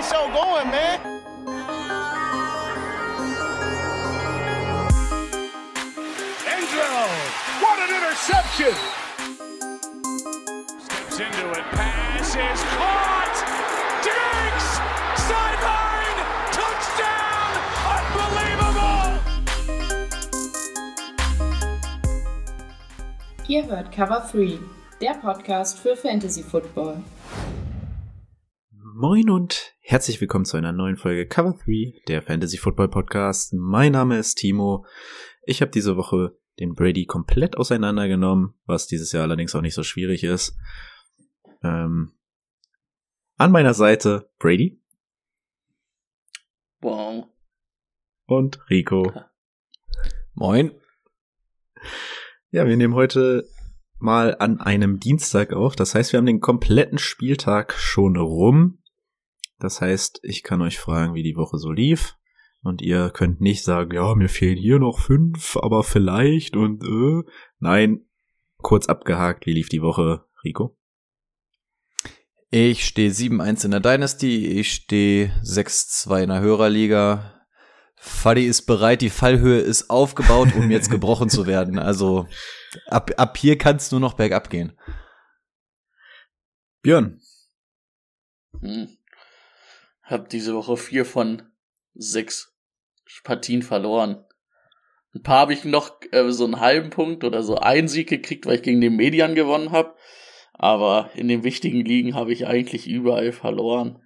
the show going, man. What an interception! Steps into it, pass is caught! Diggs! Sideline! Touchdown! Unbelievable! Ihr hört Cover 3, der Podcast für Fantasy Football. Moin und herzlich willkommen zu einer neuen Folge Cover 3, der Fantasy Football Podcast. Mein Name ist Timo. Ich habe diese Woche den Brady komplett auseinandergenommen, was dieses Jahr allerdings auch nicht so schwierig ist. Ähm, an meiner Seite Brady. Wow. Und Rico. Moin. Ja, wir nehmen heute mal an einem Dienstag auf. Das heißt, wir haben den kompletten Spieltag schon rum. Das heißt, ich kann euch fragen, wie die Woche so lief. Und ihr könnt nicht sagen, ja, mir fehlen hier noch fünf, aber vielleicht und äh. Nein, kurz abgehakt, wie lief die Woche, Rico? Ich stehe 7-1 in der Dynasty, ich stehe 6-2 in der Hörerliga. Fadi ist bereit, die Fallhöhe ist aufgebaut, um jetzt gebrochen zu werden. Also ab, ab hier kann es nur noch bergab gehen. Björn. Hm. Hab diese Woche vier von sechs Partien verloren. Ein paar habe ich noch äh, so einen halben Punkt oder so einen Sieg gekriegt, weil ich gegen den Median gewonnen habe. Aber in den wichtigen Ligen habe ich eigentlich überall verloren.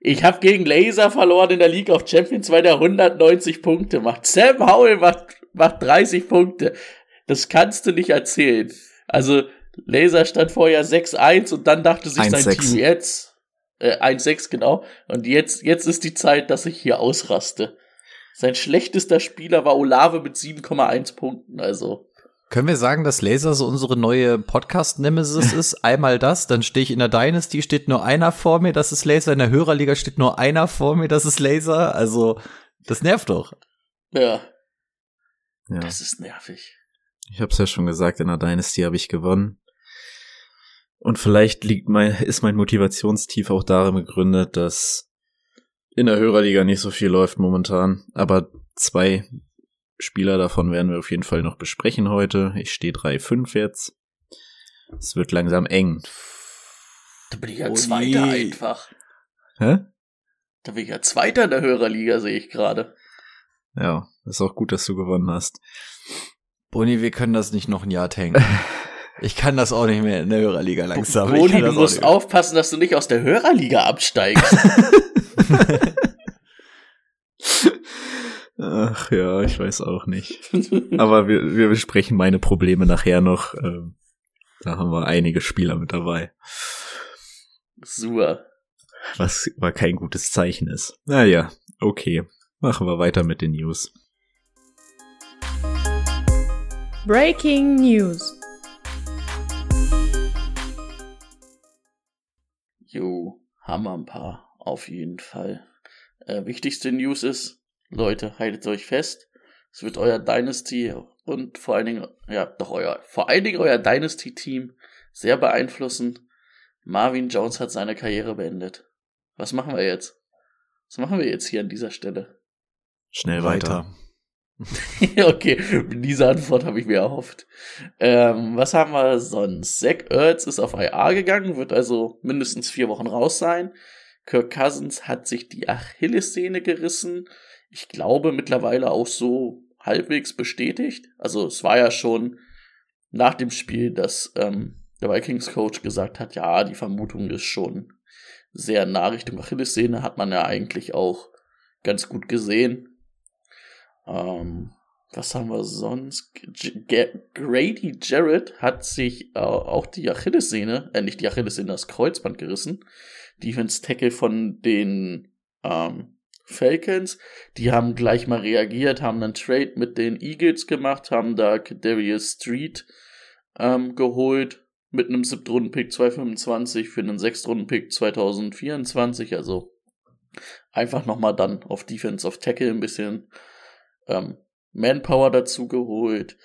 Ich habe gegen Laser verloren in der League of Champions, weil der 190 Punkte macht. Sam Howell macht, macht 30 Punkte. Das kannst du nicht erzählen. Also Laser stand vorher 6-1 und dann dachte sich sein Team jetzt äh, 1-6 genau. Und jetzt, jetzt ist die Zeit, dass ich hier ausraste. Sein schlechtester Spieler war Olave mit 7,1 Punkten, also. Können wir sagen, dass Laser so unsere neue Podcast-Nemesis ist? Einmal das, dann stehe ich in der Dynasty, steht nur einer vor mir, das ist Laser. In der Hörerliga steht nur einer vor mir, das ist Laser. Also, das nervt doch. Ja. ja. Das ist nervig. Ich hab's ja schon gesagt, in der Dynasty habe ich gewonnen. Und vielleicht liegt mein, ist mein Motivationstief auch darin begründet, dass in der Hörerliga nicht so viel läuft momentan. Aber zwei Spieler davon werden wir auf jeden Fall noch besprechen heute. Ich stehe 3-5 jetzt. Es wird langsam eng. Da bin ich ja oh Zweiter einfach. Hä? Da bin ich ja Zweiter in der Hörerliga, sehe ich gerade. Ja, ist auch gut, dass du gewonnen hast. Boni, wir können das nicht noch ein Jahr tanken. Ich kann das auch nicht mehr in der Hörerliga langsam. Boni, du musst aufpassen, dass du nicht aus der Hörerliga absteigst. Ach ja, ich weiß auch nicht. Aber wir, wir besprechen meine Probleme nachher noch. Ähm, da haben wir einige Spieler mit dabei. Super. Was war kein gutes Zeichen ist. Naja, okay. Machen wir weiter mit den News. Breaking News. Jo, haben wir ein paar, auf jeden Fall. Äh, wichtigste News ist, Leute, haltet euch fest. Es wird euer Dynasty und vor allen Dingen, ja, doch euer, vor allen Dingen euer Dynasty-Team sehr beeinflussen. Marvin Jones hat seine Karriere beendet. Was machen wir jetzt? Was machen wir jetzt hier an dieser Stelle? Schnell weiter. okay, diese Antwort habe ich mir erhofft. Ähm, was haben wir sonst? Zach Ertz ist auf IA gegangen, wird also mindestens vier Wochen raus sein. Kirk Cousins hat sich die Achillessehne gerissen. Ich glaube mittlerweile auch so halbwegs bestätigt. Also es war ja schon nach dem Spiel, dass ähm, der Vikings Coach gesagt hat, ja, die Vermutung ist schon sehr nah Richtung Achillessehne, hat man ja eigentlich auch ganz gut gesehen. Ähm, was haben wir sonst? G Grady Jarrett hat sich äh, auch die Achillessehne, äh, nicht die Achillessehne, das Kreuzband gerissen. Defense Tackle von den ähm, Falcons. Die haben gleich mal reagiert, haben einen Trade mit den Eagles gemacht, haben da Darius Street ähm, geholt mit einem Siebtrunden-Pick 225 für einen Sechstrunden-Pick 2024. Also einfach nochmal dann auf Defense of Tackle ein bisschen ähm, Manpower dazu geholt.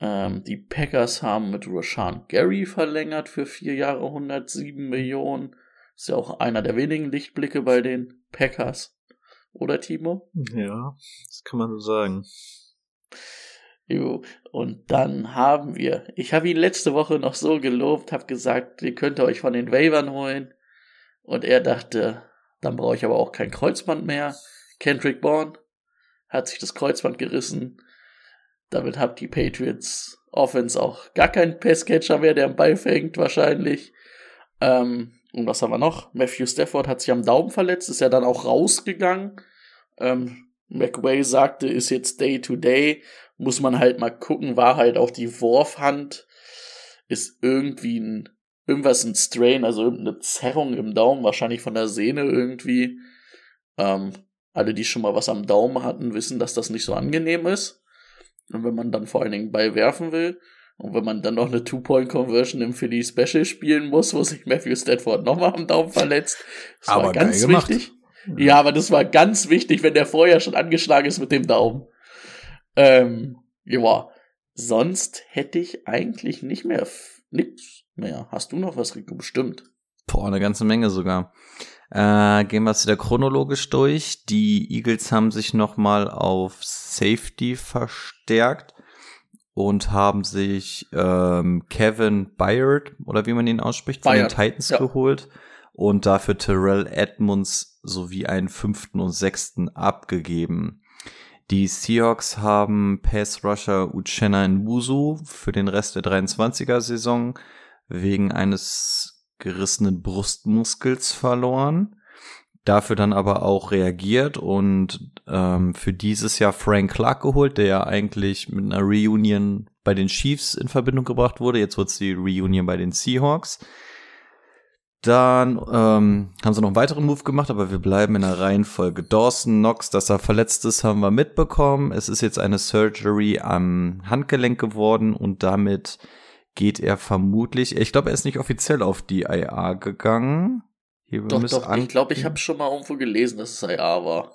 Ähm, die Packers haben mit Rashan Gary verlängert für vier Jahre 107 Millionen. Ist ja auch einer der wenigen Lichtblicke bei den Packers. Oder Timo? Ja, das kann man so sagen. Jo. Und dann haben wir, ich habe ihn letzte Woche noch so gelobt, habe gesagt, ihr könnt euch von den Wavern holen. Und er dachte, dann brauche ich aber auch kein Kreuzband mehr. Kendrick Bourne hat sich das Kreuzband gerissen. Damit habt die Patriots Offense auch gar keinen Passcatcher mehr, der am Ball fängt, wahrscheinlich. Ähm, und was haben wir noch? Matthew Stafford hat sich am Daumen verletzt, ist ja dann auch rausgegangen. Ähm, McWay sagte, ist jetzt Day to Day muss man halt mal gucken, war halt auch die Wurfhand, ist irgendwie ein, irgendwas ein Strain, also irgendeine Zerrung im Daumen, wahrscheinlich von der Sehne irgendwie. Ähm, alle, die schon mal was am Daumen hatten, wissen, dass das nicht so angenehm ist. Und wenn man dann vor allen Dingen Ball werfen will, und wenn man dann noch eine Two-Point-Conversion im Philly Special spielen muss, wo sich Matthew Stafford nochmal am Daumen verletzt, das Aber war ganz wichtig. Ja, aber das war ganz wichtig, wenn der vorher schon angeschlagen ist mit dem Daumen. Ähm, ja, sonst hätte ich eigentlich nicht mehr nix mehr. Hast du noch was, Rico? Bestimmt. Boah, eine ganze Menge sogar. Äh, gehen wir es wieder chronologisch durch. Die Eagles haben sich nochmal auf Safety verstärkt und haben sich ähm, Kevin Byard, oder wie man ihn ausspricht, von Byard, den Titans ja. geholt und dafür Terrell Edmonds sowie einen fünften und sechsten abgegeben. Die Seahawks haben Pass Rusher Uchenna Nwosu für den Rest der 23er Saison wegen eines gerissenen Brustmuskels verloren. Dafür dann aber auch reagiert und ähm, für dieses Jahr Frank Clark geholt, der ja eigentlich mit einer Reunion bei den Chiefs in Verbindung gebracht wurde. Jetzt wird es die Reunion bei den Seahawks. Dann ähm, haben sie noch einen weiteren Move gemacht, aber wir bleiben in der Reihenfolge. Dawson Knox, dass er verletzt ist, haben wir mitbekommen. Es ist jetzt eine Surgery am Handgelenk geworden und damit geht er vermutlich, ich glaube, er ist nicht offiziell auf die IA gegangen. Hier, Doch, doch, ich glaube, ich habe schon mal irgendwo gelesen, dass es IA war.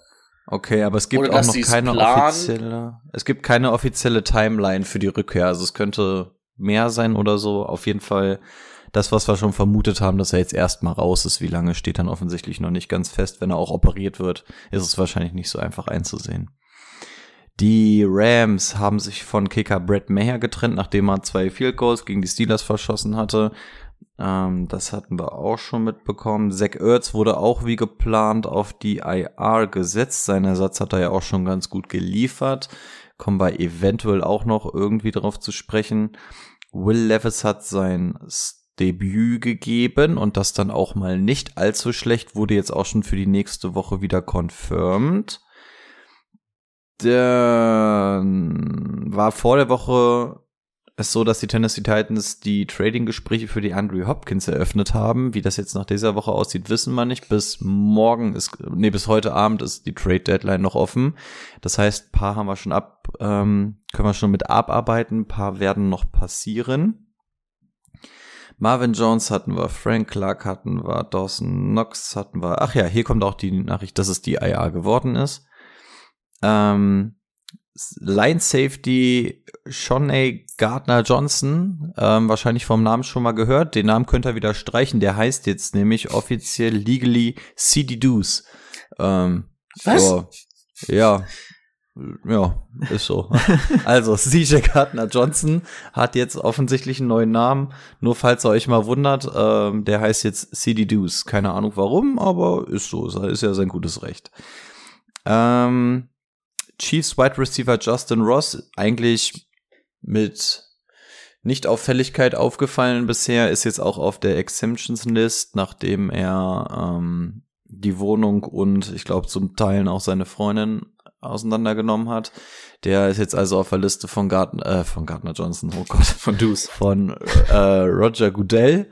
Okay, aber es gibt Oder auch noch keine planen. offizielle, es gibt keine offizielle Timeline für die Rückkehr. Also es könnte mehr sein oder so. Auf jeden Fall das, was wir schon vermutet haben, dass er jetzt erstmal raus ist. Wie lange steht dann offensichtlich noch nicht ganz fest. Wenn er auch operiert wird, ist es wahrscheinlich nicht so einfach einzusehen. Die Rams haben sich von Kicker Brett Maher getrennt, nachdem er zwei Field Goals gegen die Steelers verschossen hatte. Ähm, das hatten wir auch schon mitbekommen. Zach Ertz wurde auch wie geplant auf die IR gesetzt. Sein Ersatz hat er ja auch schon ganz gut geliefert. Kommen wir eventuell auch noch irgendwie drauf zu sprechen. Will Levis hat sein Debüt gegeben und das dann auch mal nicht allzu schlecht, wurde jetzt auch schon für die nächste Woche wieder confirmed. Dann war vor der Woche es so, dass die Tennessee Titans die Trading-Gespräche für die Andrew Hopkins eröffnet haben. Wie das jetzt nach dieser Woche aussieht, wissen wir nicht. Bis morgen ist, nee, bis heute Abend ist die Trade-Deadline noch offen. Das heißt, paar haben wir schon ab, ähm, können wir schon mit abarbeiten, paar werden noch passieren. Marvin Jones hatten wir, Frank Clark hatten wir, Dawson Knox hatten wir. Ach ja, hier kommt auch die Nachricht, dass es die IA geworden ist. Ähm, Line Safety Shawnee Gardner Johnson, ähm, wahrscheinlich vom Namen schon mal gehört. Den Namen könnt ihr wieder streichen. Der heißt jetzt nämlich offiziell legally CD Deuce. Ähm, Was? Ja, ja, ja, ist so. also, CJ Gardner Johnson hat jetzt offensichtlich einen neuen Namen. Nur falls ihr euch mal wundert, ähm, der heißt jetzt CD Deuce. Keine Ahnung warum, aber ist so. Ist ja sein gutes Recht. Ähm, Chiefs Wide Receiver Justin Ross, eigentlich mit Nicht-Auffälligkeit aufgefallen bisher, ist jetzt auch auf der Exemptions List, nachdem er ähm, die Wohnung und ich glaube zum Teilen auch seine Freundin auseinandergenommen hat. Der ist jetzt also auf der Liste von Gardner, äh, von Gardner Johnson, oh Gott, Von Deuce. von äh, Roger Goodell.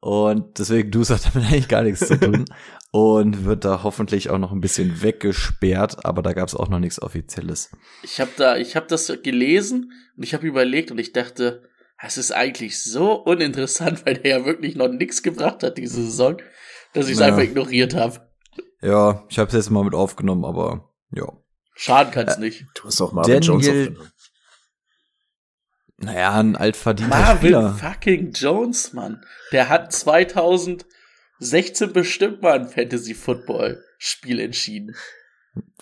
Und deswegen Deuce hat damit eigentlich gar nichts zu tun. Und wird da hoffentlich auch noch ein bisschen weggesperrt, aber da gab es auch noch nichts Offizielles. Ich habe da, ich habe das gelesen und ich habe überlegt und ich dachte, es ist eigentlich so uninteressant, weil der ja wirklich noch nichts gebracht hat diese Saison, dass ich es Ja. einfach ignoriert habe. Ja, ich habe es jetzt mal mit aufgenommen, aber ja. Schaden kann's nicht. Du hast auch Marvin Jones Daniel- aufgenommen. Naja, ein altverdienter Marvin Spieler. fucking Jones, Mann. Der hat 2000 16 bestimmt mal ein Fantasy-Football-Spiel entschieden.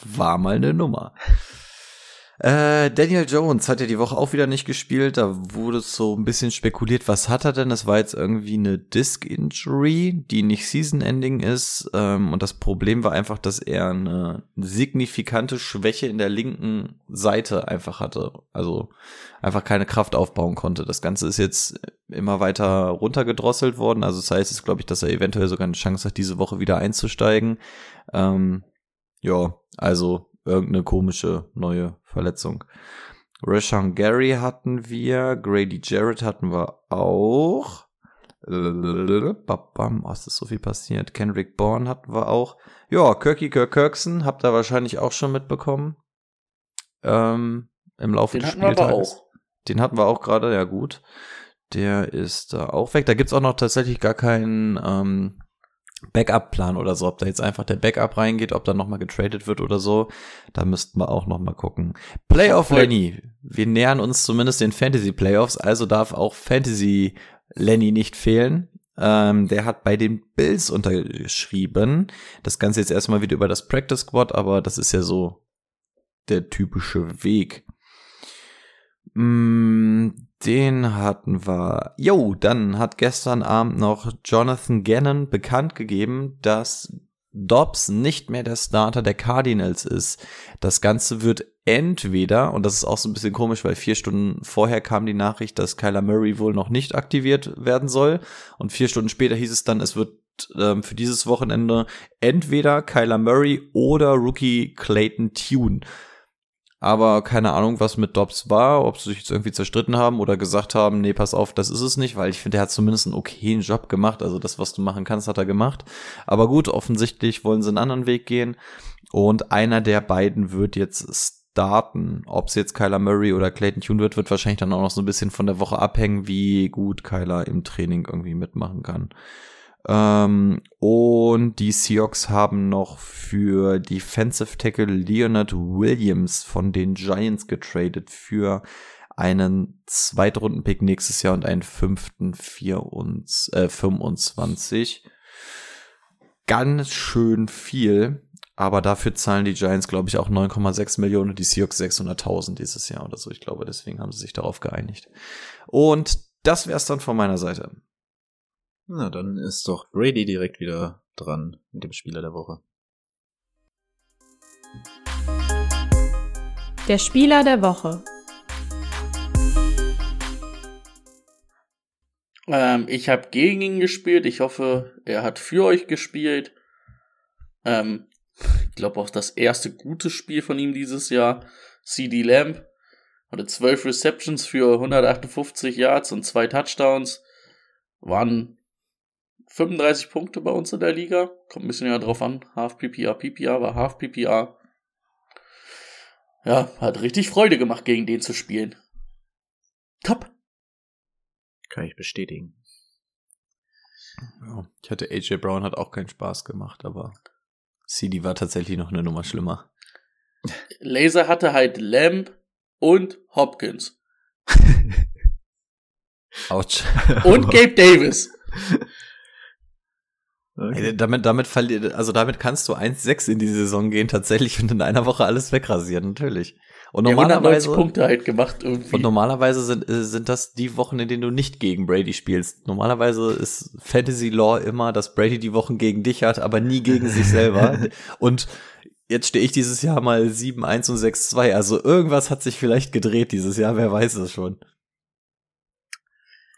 War mal eine Nummer. Äh, Daniel Jones hat ja die Woche auch wieder nicht gespielt. Da wurde so ein bisschen spekuliert, was hat er denn? Das war jetzt irgendwie eine Disc Injury, die nicht Season Ending ist. Ähm, und das Problem war einfach, dass er eine signifikante Schwäche in der linken Seite einfach hatte. Also einfach keine Kraft aufbauen konnte. Das Ganze ist jetzt immer weiter runtergedrosselt worden. Also das heißt, es glaube ich, dass er eventuell sogar eine Chance hat, diese Woche wieder einzusteigen. Ähm, ja, also irgendeine komische neue Verletzung. Rashawn Gary hatten wir, Grady Jarrett hatten wir auch. Was ist so viel passiert? Kendrick Bourne hatten wir auch. Ja, Kirky Kirk Kirkson habt ihr wahrscheinlich auch schon mitbekommen. Ähm, Im Laufe Den des auch. Den hatten wir auch gerade, ja gut. Der ist da auch weg. Da gibt's auch noch tatsächlich gar keinen ähm, Backup-Plan oder so, ob da jetzt einfach der Backup reingeht, ob da nochmal getradet wird oder so. Da müssten wir auch nochmal gucken. Playoff Lenny. Wir nähern uns zumindest den Fantasy Playoffs, also darf auch Fantasy Lenny nicht fehlen. Ähm, der hat bei den Bills unterschrieben. Das Ganze jetzt erstmal wieder über das Practice Squad, aber das ist ja so der typische Weg. Mm, Den hatten wir. Jo, dann hat gestern Abend noch Jonathan Gannon bekannt gegeben, dass Dobbs nicht mehr der Starter der Cardinals ist. Das Ganze wird entweder, und das ist auch so ein bisschen komisch, weil vier Stunden vorher kam die Nachricht, dass Kyler Murray wohl noch nicht aktiviert werden soll. Und vier Stunden später hieß es dann, es wird ähm, für dieses Wochenende entweder Kyler Murray oder Rookie Clayton Tune. Aber keine Ahnung, was mit Dobbs war, ob sie sich jetzt irgendwie zerstritten haben oder gesagt haben, nee, pass auf, das ist es nicht, weil ich finde, er hat zumindest einen okayen Job gemacht. Also das, was du machen kannst, hat er gemacht. Aber gut, offensichtlich wollen sie einen anderen Weg gehen. Und einer der beiden wird jetzt starten. Ob es jetzt Kyler Murray oder Clayton Tune wird, wird wahrscheinlich dann auch noch so ein bisschen von der Woche abhängen, wie gut Kyler im Training irgendwie mitmachen kann. Ähm, und die Seahawks haben noch für Defensive Tackle Leonard Williams von den Giants getradet für einen Zweitrunden-Pick nächstes Jahr und einen fünften vier und, äh, 25. Ganz schön viel, aber dafür zahlen die Giants, glaube ich, auch 9,6 Millionen und die Seahawks 600.000 dieses Jahr oder so. Ich glaube, deswegen haben sie sich darauf geeinigt. Und das wär's dann von meiner Seite. Na, dann ist doch Brady direkt wieder dran mit dem Spieler der Woche. Der Spieler der Woche. Ähm, ich habe gegen ihn gespielt. Ich hoffe, er hat für euch gespielt. Ähm, ich glaube auch das erste gute Spiel von ihm dieses Jahr. CD Lamb hatte 12 Receptions für 158 Yards und zwei Touchdowns. Waren 35 Punkte bei uns in der Liga. Kommt ein bisschen ja drauf an. Half PPR, PPR war Half PPR. Ja, hat richtig Freude gemacht, gegen den zu spielen. Top. Kann ich bestätigen. Ja, ich hatte AJ Brown hat auch keinen Spaß gemacht, aber CD war tatsächlich noch eine Nummer schlimmer. Laser hatte halt Lamb und Hopkins. Autsch. Und Gabe Davis. Okay. Ey, damit, damit verliert, also damit kannst du 1-6 in die Saison gehen tatsächlich und in einer Woche alles wegrasieren, natürlich. Und Ja, 190 normalerweise, Punkte halt gemacht irgendwie. und normalerweise sind, äh, sind das die Wochen, in denen du nicht gegen Brady spielst. Normalerweise ist Fantasy Law immer, dass Brady die Wochen gegen dich hat, aber nie gegen sich selber. Und jetzt stehe ich dieses Jahr mal 7-1 und 6-2. Also irgendwas hat sich vielleicht gedreht dieses Jahr, wer weiß es schon.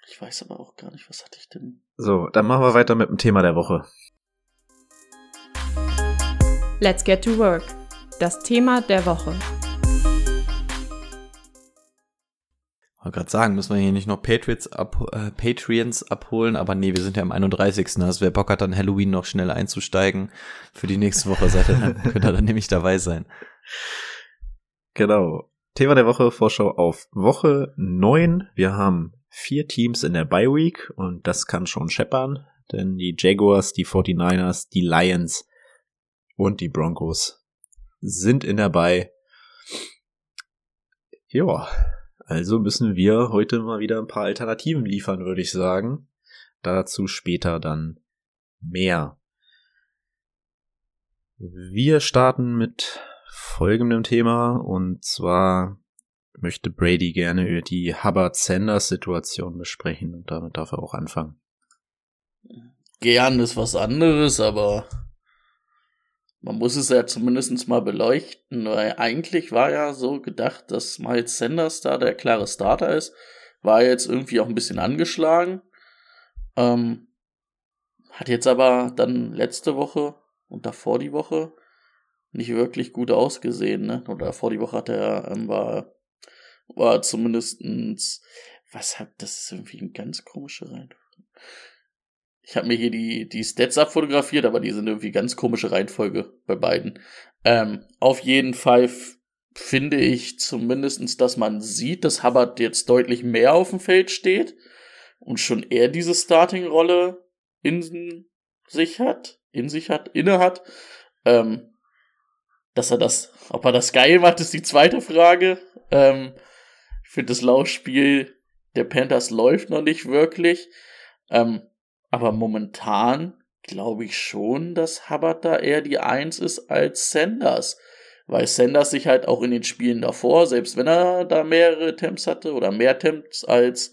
ich weiß aber auch gar nicht, was hatte ich denn? So, dann machen wir weiter mit dem Thema der Woche. Let's get to work. Das Thema der Woche. Ich wollte gerade sagen, müssen wir hier nicht noch Patriots ab, äh, Patreons abholen, aber nee, wir sind ja am 31. Also wer Bock hat, dann Halloween noch schnell einzusteigen für die nächste Woche, seid ihr dann, könnt ihr dann nämlich dabei sein. Genau. Thema der Woche, Vorschau auf Woche 9. Wir haben vier Teams in der Bye Week und das kann schon scheppern, denn die Jaguars, die 49ers, die Lions und die Broncos sind in der Bye. Ja, also müssen wir heute mal wieder ein paar Alternativen liefern, würde ich sagen. Dazu später dann mehr. Wir starten mit folgendem Thema und zwar möchte Brady gerne über die Hubbard-Sanders-Situation besprechen und damit darf er auch anfangen. Gern ist was anderes, aber man muss es ja zumindest mal beleuchten, weil eigentlich war ja so gedacht, dass Miles Sanders da der klare Starter ist. War jetzt irgendwie auch ein bisschen angeschlagen. Ähm, hat jetzt aber dann letzte Woche und davor die Woche nicht wirklich gut ausgesehen, ne? Oder vor die Woche hat er, ähm, war, war zumindestens, was hat, das ist irgendwie ein ganz komischer Reihenfolge. Ich habe mir hier die, die Stats abfotografiert, aber die sind irgendwie ganz komische Reihenfolge bei beiden. Ähm, auf jeden Fall finde ich zumindestens, dass man sieht, dass Hubbard jetzt deutlich mehr auf dem Feld steht und schon eher diese Starting-Rolle in sich hat, in sich hat, inne hat. Ähm, dass er das, ob er das geil macht, ist die zweite Frage. Ähm, ich finde, das Laufspiel der Panthers läuft noch nicht wirklich. Ähm, aber momentan glaube ich schon, dass Hubbard da eher die Eins ist als Sanders. Weil Sanders sich halt auch in den Spielen davor, selbst wenn er da mehrere Temps hatte oder mehr Temps als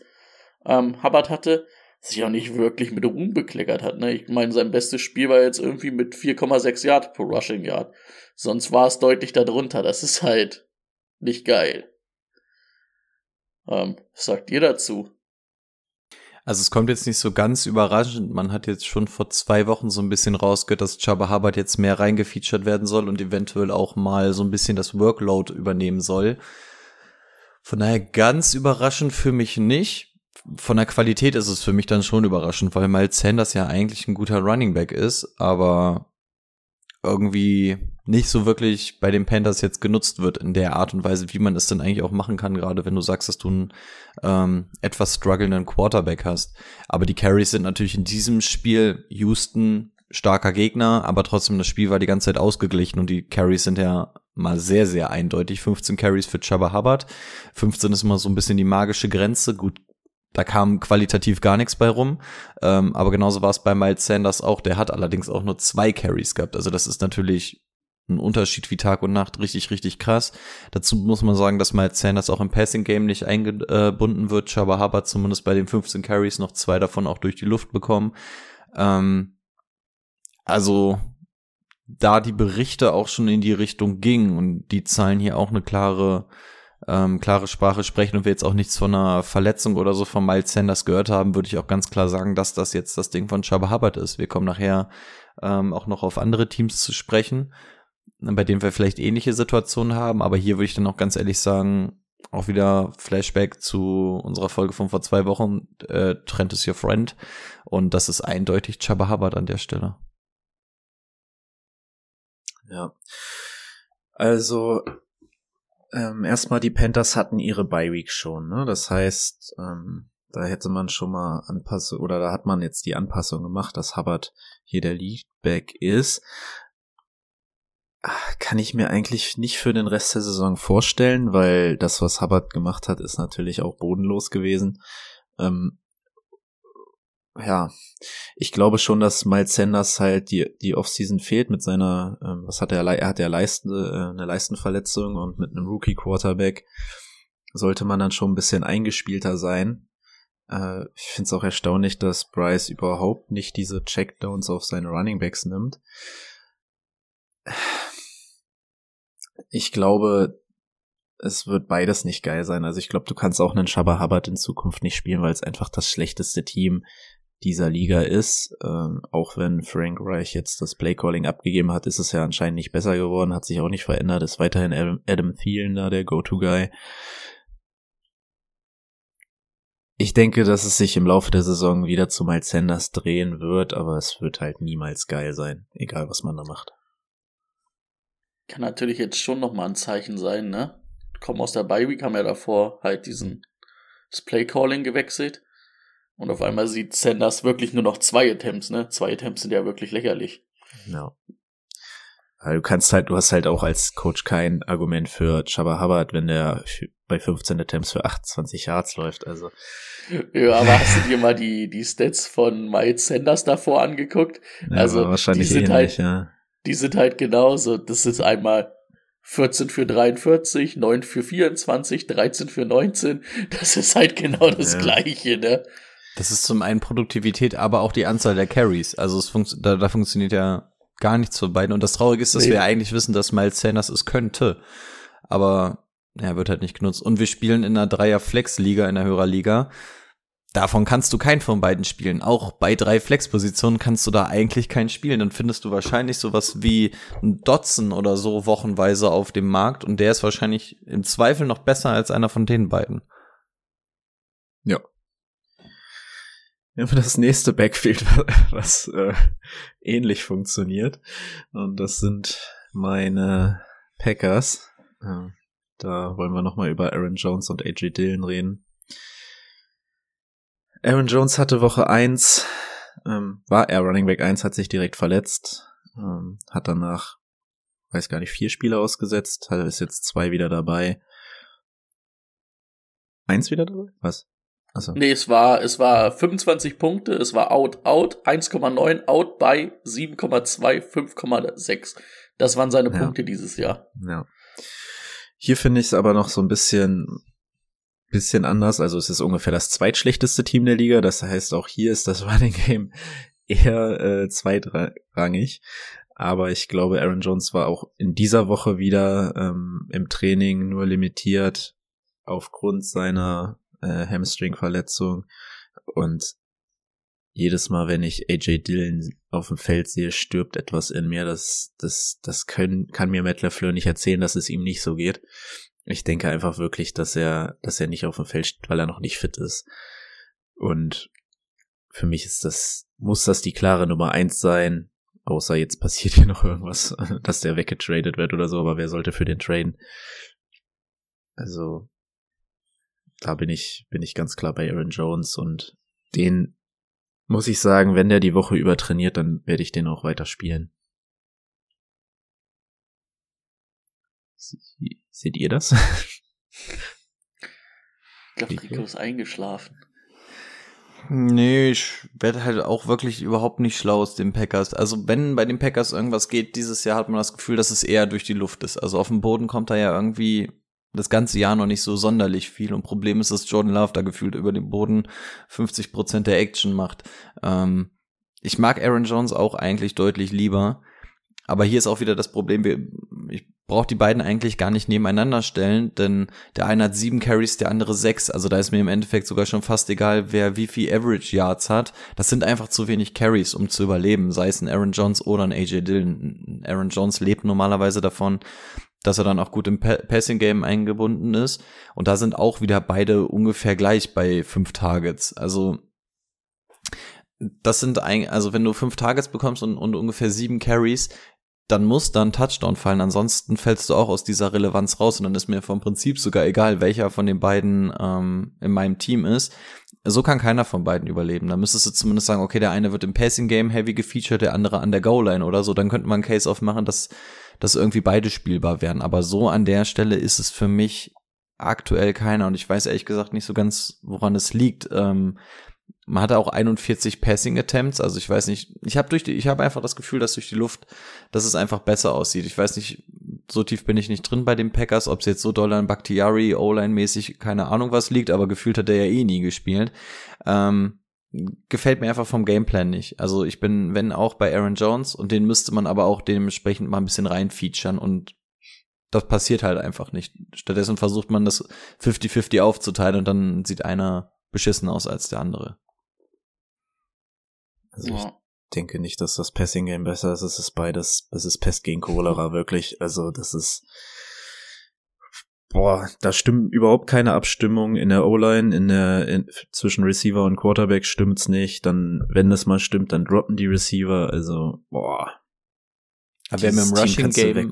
ähm, Hubbard hatte, sich auch nicht wirklich mit Ruhm bekleckert hat. Ne? Ich meine, sein bestes Spiel war jetzt irgendwie mit 4,6 Yard pro Rushing Yard. Sonst war es deutlich darunter. Das ist halt nicht geil. Ähm, was sagt ihr dazu? Also es kommt jetzt nicht so ganz überraschend. Man hat jetzt schon vor zwei Wochen so ein bisschen rausgehört, dass Chubba Hubbard jetzt mehr reingefeatured werden soll und eventuell auch mal so ein bisschen das Workload übernehmen soll. Von daher ganz überraschend für mich nicht. Von der Qualität ist es für mich dann schon überraschend, weil Miles Sanders ja eigentlich ein guter Running Back ist, aber irgendwie nicht so wirklich bei den Panthers jetzt genutzt wird in der Art und Weise, wie man es dann eigentlich auch machen kann, gerade wenn du sagst, dass du einen ähm, etwas strugglenden Quarterback hast. Aber die Carries sind natürlich in diesem Spiel Houston starker Gegner, aber trotzdem das Spiel war die ganze Zeit ausgeglichen und die Carries sind ja mal sehr, sehr eindeutig. 15 Carries für Chubba Hubbard. 15 ist immer so ein bisschen die magische Grenze. Gut, da kam qualitativ gar nichts bei rum. Ähm, aber genauso war es bei Miles Sanders auch. Der hat allerdings auch nur zwei Carries gehabt. Also das ist natürlich ein Unterschied wie Tag und Nacht richtig, richtig krass. Dazu muss man sagen, dass Miles Sanders auch im Passing Game nicht eingebunden wird. Chaba Hubbard zumindest bei den 15 Carries noch zwei davon auch durch die Luft bekommen. Ähm, also, da die Berichte auch schon in die Richtung gingen und die Zahlen hier auch eine klare, ähm, klare Sprache sprechen und wir jetzt auch nichts von einer Verletzung oder so von Miles Sanders gehört haben, würde ich auch ganz klar sagen, dass das jetzt das Ding von Chaba Hubbard ist. Wir kommen nachher ähm, auch noch auf andere Teams zu sprechen bei denen wir vielleicht ähnliche Situationen haben, aber hier würde ich dann auch ganz ehrlich sagen, auch wieder Flashback zu unserer Folge von vor zwei Wochen, äh, Trent is your friend. Und das ist eindeutig Chubba Hubbard an der Stelle. Ja. Also, ähm, erstmal die Panthers hatten ihre Bye Week schon, ne? Das heißt, ähm, da hätte man schon mal Anpassung, oder da hat man jetzt die Anpassung gemacht, dass Hubbard hier der Leadback ist kann ich mir eigentlich nicht für den Rest der Saison vorstellen, weil das, was Hubbard gemacht hat, ist natürlich auch bodenlos gewesen. Ähm, ja, ich glaube schon, dass Miles Sanders halt die, die Offseason fehlt mit seiner, ähm, was hat er, er hat ja Leisten, äh, eine Leistenverletzung und mit einem Rookie Quarterback sollte man dann schon ein bisschen eingespielter sein. Äh, ich finde es auch erstaunlich, dass Bryce überhaupt nicht diese Checkdowns auf seine Running Backs nimmt ich glaube, es wird beides nicht geil sein. Also ich glaube, du kannst auch einen Shabba Hubbard in Zukunft nicht spielen, weil es einfach das schlechteste Team dieser Liga ist. Ähm, auch wenn Frank Reich jetzt das Playcalling abgegeben hat, ist es ja anscheinend nicht besser geworden, hat sich auch nicht verändert, ist weiterhin Adam, Adam Thielen da, der Go-To-Guy. Ich denke, dass es sich im Laufe der Saison wieder zu Miles Sanders drehen wird, aber es wird halt niemals geil sein, egal was man da macht. Kann natürlich jetzt schon nochmal ein Zeichen sein, ne? Kommen aus der Bi-Week, haben ja davor halt diesen das Play-Calling gewechselt. Und auf einmal sieht Sanders wirklich nur noch zwei Attempts, ne? Zwei Attempts sind ja wirklich lächerlich. Ja. Du kannst halt, du hast halt auch als Coach kein Argument für Chaba Hubbard, wenn der bei 15 Attempts für 28 Yards läuft, also. Ja, aber hast du dir mal die, die Stats von Miles Sanders davor angeguckt? Ja, also, wahrscheinlich die sind ähnlich, halt, ja. die sind halt genauso. Das ist einmal 14 für 43, 9 für 24, 13 für 19. Das ist halt genau das Ja. Gleiche, ne? Das ist zum einen Produktivität, aber auch die Anzahl der Carries. Also es funkt, da, da funktioniert ja gar nichts von beiden. Und das Traurige ist, dass Nee. wir eigentlich wissen, dass Miles Sanders es könnte. Aber er wird halt nicht genutzt. Und wir spielen in einer Dreier-Flex-Liga, in der Hörerliga. Davon kannst du keinen von beiden spielen. Auch bei drei Flex-Positionen kannst du da eigentlich keinen spielen. Dann findest du wahrscheinlich sowas wie ein Dotson oder so wochenweise auf dem Markt. Und der ist wahrscheinlich im Zweifel noch besser als einer von den beiden. Haben das nächste Backfield, was äh, ähnlich funktioniert. Und das sind meine Packers. Äh, da wollen wir nochmal über Aaron Jones und AJ Dillon reden. Aaron Jones hatte Woche 1, ähm, war er Running Back 1, hat sich direkt verletzt, ähm, hat danach, weiß gar nicht, vier Spiele ausgesetzt, ist jetzt zwei wieder dabei. Eins wieder dabei? Was? Achso. Nee, es war, es war 25 Punkte, es war out, out, 1,9, out bei 7,2, 5,6. Das waren seine Ja. Punkte dieses Jahr. Ja. Hier finde ich es aber noch so ein bisschen, bisschen anders. Also es ist ungefähr das zweitschlechteste Team der Liga. Das heißt, auch hier ist das Running Game eher äh, zweitrangig. Aber ich glaube, Aaron Jones war auch in dieser Woche wieder ähm, im Training nur limitiert aufgrund seiner äh, Hamstring-Verletzung. Und jedes Mal, wenn ich AJ Dillon auf dem Feld sehe, stirbt etwas in mir. Das, das, das können, kann mir Matt LaFleur nicht erzählen, dass es ihm nicht so geht. Ich denke einfach wirklich, dass er, dass er nicht auf dem Feld steht, weil er noch nicht fit ist. Und für mich ist das, muss das die klare Nummer eins sein. Außer jetzt passiert hier noch irgendwas, dass der weggetradet wird oder so, aber wer sollte für den traden? Also, da bin ich, bin ich ganz klar bei Aaron Jones und den muss ich sagen, wenn der die Woche über trainiert, dann werde ich den auch weiter spielen. Seht ihr das? Ich glaube, Rico ist eingeschlafen. Nee, ich werde halt auch wirklich überhaupt nicht schlau aus den Packers. Also wenn bei den Packers irgendwas geht, dieses Jahr hat man das Gefühl, dass es eher durch die Luft ist. Also auf dem Boden kommt da ja irgendwie das ganze Jahr noch nicht so sonderlich viel. Und Problem ist, dass Jordan Love da gefühlt über dem Boden 50 Prozent der Action macht. Ähm, ich mag Aaron Jones auch eigentlich deutlich lieber. Aber hier ist auch wieder das Problem, wir, ich brauche die beiden eigentlich gar nicht nebeneinander stellen, denn der eine hat sieben Carries, der andere sechs. Also da ist mir im Endeffekt sogar schon fast egal, wer wie viel Average Yards hat. Das sind einfach zu wenig Carries, um zu überleben, sei es ein Aaron Jones oder ein AJ Dillon. Aaron Jones lebt normalerweise davon, dass er dann auch gut im Pa- Passing Game eingebunden ist. Und da sind auch wieder beide ungefähr gleich bei fünf Targets. Also das sind ein, also wenn du fünf Targets bekommst und, und ungefähr sieben Carries, dann muss dann Touchdown fallen. Ansonsten fällst du auch aus dieser Relevanz raus und dann ist mir vom Prinzip sogar egal, welcher von den beiden ähm, in meinem Team ist. So kann keiner von beiden überleben. Da müsstest du zumindest sagen, okay, der eine wird im Passing Game heavy gefeatured, der andere an der Goal Line oder so. Dann könnte man einen Case aufmachen, dass, dass irgendwie beide spielbar wären. Aber so an der Stelle ist es für mich aktuell keiner und ich weiß ehrlich gesagt nicht so ganz, woran es liegt. Ähm, man hatte auch 41 Passing Attempts, also ich weiß nicht, ich habe durch die, ich habe einfach das Gefühl, dass durch die Luft, dass es einfach besser aussieht. Ich weiß nicht, so tief bin ich nicht drin bei den Packers, ob es jetzt so doll an Bakhtiari, O-Line mäßig, keine Ahnung was liegt, aber gefühlt hat er ja eh nie gespielt. Ähm, gefällt mir einfach vom Gameplan nicht. Also ich bin, wenn auch bei Aaron Jones und den müsste man aber auch dementsprechend mal ein bisschen reinfeaturen und das passiert halt einfach nicht. Stattdessen versucht man das 50-50 aufzuteilen und dann sieht einer beschissen aus als der andere. Also ich Ja. denke nicht, dass das Passing Game besser ist. Es ist beides, es ist Pest gegen Cholera, wirklich. Also das ist, boah, da stimmt überhaupt keine Abstimmung in der O-Line, in der, in, zwischen Receiver und Quarterback stimmt's nicht. Dann, wenn das mal stimmt, dann droppen die Receiver. Also, boah. Aber wir haben im Rushing Game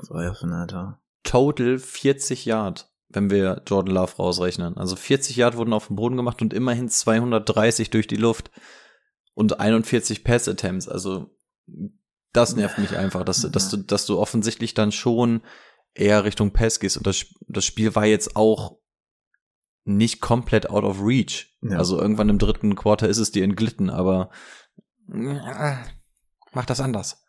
total 40 Yard, wenn wir Jordan Love rausrechnen. Also 40 Yard wurden auf dem Boden gemacht und immerhin 230 durch die Luft und 41 Pass Attempts. Also das nervt mich einfach, dass, dass, du, dass du offensichtlich dann schon eher Richtung Pass gehst. Und das, das Spiel war jetzt auch nicht komplett out of reach. Ja. Also irgendwann im dritten Quarter ist es dir entglitten, aber äh, mach das anders.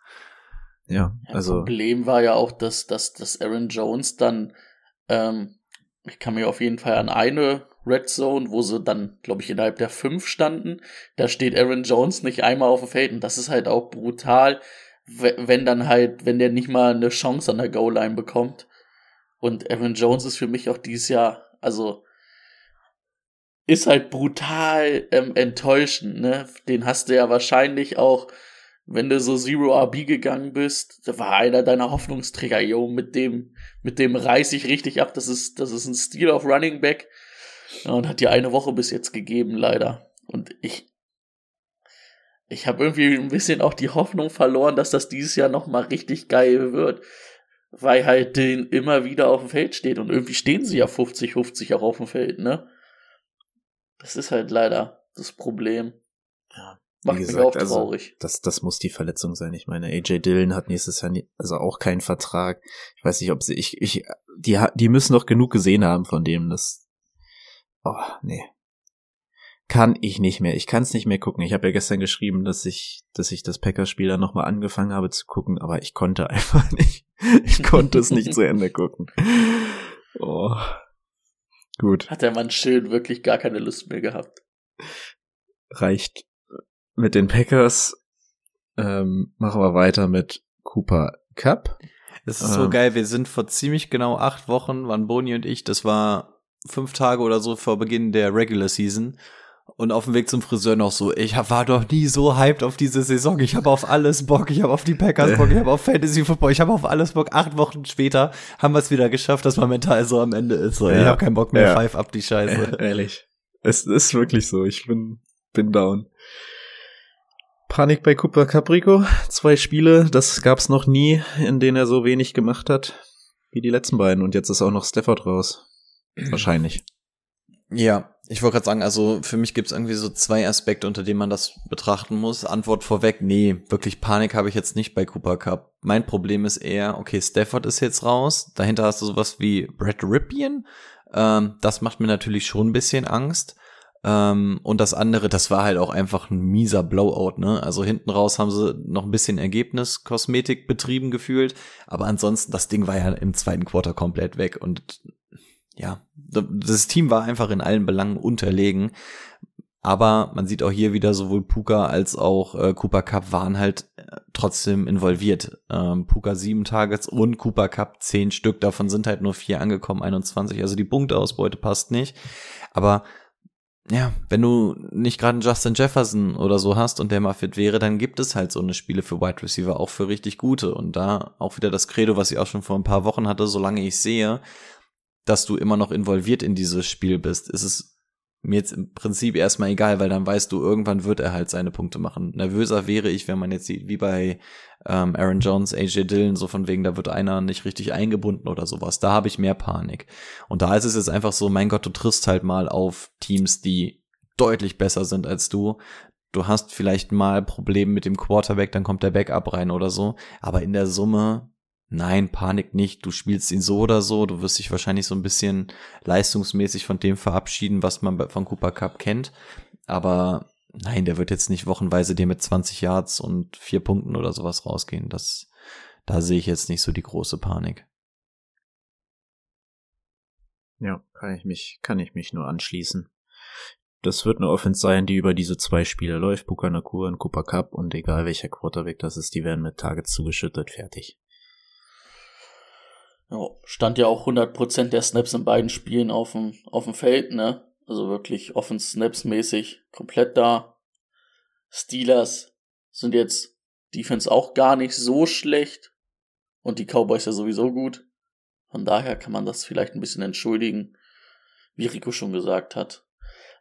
Ja, also Problem war ja auch, dass, dass, dass Aaron Jones dann, ähm, ich kann mir auf jeden Fall an eine Red Zone, wo sie dann, glaube ich, innerhalb der fünf standen, da steht Aaron Jones nicht einmal auf dem Feld und das ist halt auch brutal, wenn dann halt, wenn der nicht mal eine Chance an der Goal-Line bekommt. Und Aaron Jones ist für mich auch dieses Jahr, also ist halt brutal ähm, enttäuschend, ne? Den hast du ja wahrscheinlich auch, wenn du so Zero RB gegangen bist, da war einer deiner Hoffnungsträger, yo, mit dem, mit dem reiß ich richtig ab, das ist, das ist ein Stil auf Running Back. Ja, und hat dir eine Woche bis jetzt gegeben, leider. Und ich, ich habe irgendwie ein bisschen auch die Hoffnung verloren, dass das dieses Jahr noch mal richtig geil wird. Weil halt den immer wieder auf dem Feld steht. Und irgendwie stehen sie ja 50-50 auch auf dem Feld, ne? Das ist halt leider das Problem. Ja, Macht wie mich gesagt, auch also- traurig. das, das muss die Verletzung sein. Ich meine, AJ Dillon hat nächstes Jahr nie, also auch keinen Vertrag. Ich weiß nicht, ob sie, ich, ich, die, die müssen doch genug gesehen haben von dem, das, oh, nee. Kann ich nicht mehr. Ich kann es nicht mehr gucken. Ich habe ja gestern geschrieben, dass ich, dass ich das Packers-Spiel dann nochmal angefangen habe zu gucken, aber ich konnte einfach nicht. Ich konnte es nicht zu Ende gucken. Oh. Gut. Hat der Mann schön wirklich gar keine Lust mehr gehabt. reicht mit den Packers. Ähm, machen wir weiter mit Cooper Cup. Es ist so Ähm. geil, wir sind vor ziemlich genau acht Wochen, waren Boni und ich, das war fünf Tage oder so vor Beginn der Regular Season. Und auf dem Weg zum Friseur noch so, ich war doch nie so hyped auf diese Saison. Ich habe auf alles Bock. Ich habe auf die Packers Bock. Ich habe auf Fantasy Football. Ich habe auf alles Bock. Acht Wochen später haben wir es wieder geschafft, dass man mental so am Ende ist. So, ich Ja. habe keinen Bock mehr. Ja. Five ab die Scheiße. ehrlich. Es ist wirklich so. Ich bin, bin down. Panik bei Cooper Caprico. Zwei Spiele, das gab's noch nie, in denen er so wenig gemacht hat wie die letzten beiden. Und jetzt ist auch noch Stafford raus. Wahrscheinlich. Ja, ich wollte gerade sagen, also für mich gibt es irgendwie so zwei Aspekte, unter denen man das betrachten muss. Antwort vorweg, nee, wirklich Panik habe ich jetzt nicht bei Cooper Cup. Mein Problem ist eher, okay, Stafford ist jetzt raus, dahinter hast du sowas wie Brad Ripien. Ähm, das macht mir natürlich schon ein bisschen Angst. Ähm, und das andere, das war halt auch einfach ein mieser Blowout, ne? Also hinten raus haben sie noch ein bisschen Ergebnis, Kosmetik betrieben gefühlt, aber ansonsten, das Ding war ja im zweiten Quarter komplett weg und ja, das Team war einfach in allen Belangen unterlegen. Aber man sieht auch hier wieder sowohl Puka als auch äh, Cooper Cup waren halt äh, trotzdem involviert. Ähm, Puka sieben Targets und Cooper Cup zehn Stück. Davon sind halt nur vier angekommen, 21. Also die Punkteausbeute passt nicht. Aber ja, wenn du nicht gerade einen Justin Jefferson oder so hast und der mal fit wäre, dann gibt es halt so eine Spiele für Wide Receiver auch für richtig gute. Und da auch wieder das Credo, was ich auch schon vor ein paar Wochen hatte, solange ich sehe, dass du immer noch involviert in dieses Spiel bist, ist es mir jetzt im Prinzip erstmal egal, weil dann weißt du, irgendwann wird er halt seine Punkte machen. Nervöser wäre ich, wenn man jetzt sieht, wie bei ähm, Aaron Jones, AJ Dillon, so von wegen, da wird einer nicht richtig eingebunden oder sowas. Da habe ich mehr Panik. Und da ist es jetzt einfach so, mein Gott, du triffst halt mal auf Teams, die deutlich besser sind als du. Du hast vielleicht mal Probleme mit dem Quarterback, dann kommt der Backup rein oder so. Aber in der Summe Nein, Panik nicht. Du spielst ihn so oder so. Du wirst dich wahrscheinlich so ein bisschen leistungsmäßig von dem verabschieden, was man von Cooper Cup kennt. Aber nein, der wird jetzt nicht wochenweise dir mit 20 Yards und vier Punkten oder sowas rausgehen. Das, da sehe ich jetzt nicht so die große Panik. Ja, kann ich mich, kann ich mich nur anschließen. Das wird eine Offense sein, die über diese zwei Spiele läuft, Bukanakur und Cooper Cup und egal welcher Quarterback das ist, die werden mit Targets zugeschüttet, fertig. Ja, stand ja auch 100% der Snaps in beiden Spielen auf dem, auf dem Feld, ne? Also wirklich offen Snaps-mäßig komplett da. Steelers sind jetzt Defense auch gar nicht so schlecht. Und die Cowboys ja sowieso gut. Von daher kann man das vielleicht ein bisschen entschuldigen, wie Rico schon gesagt hat.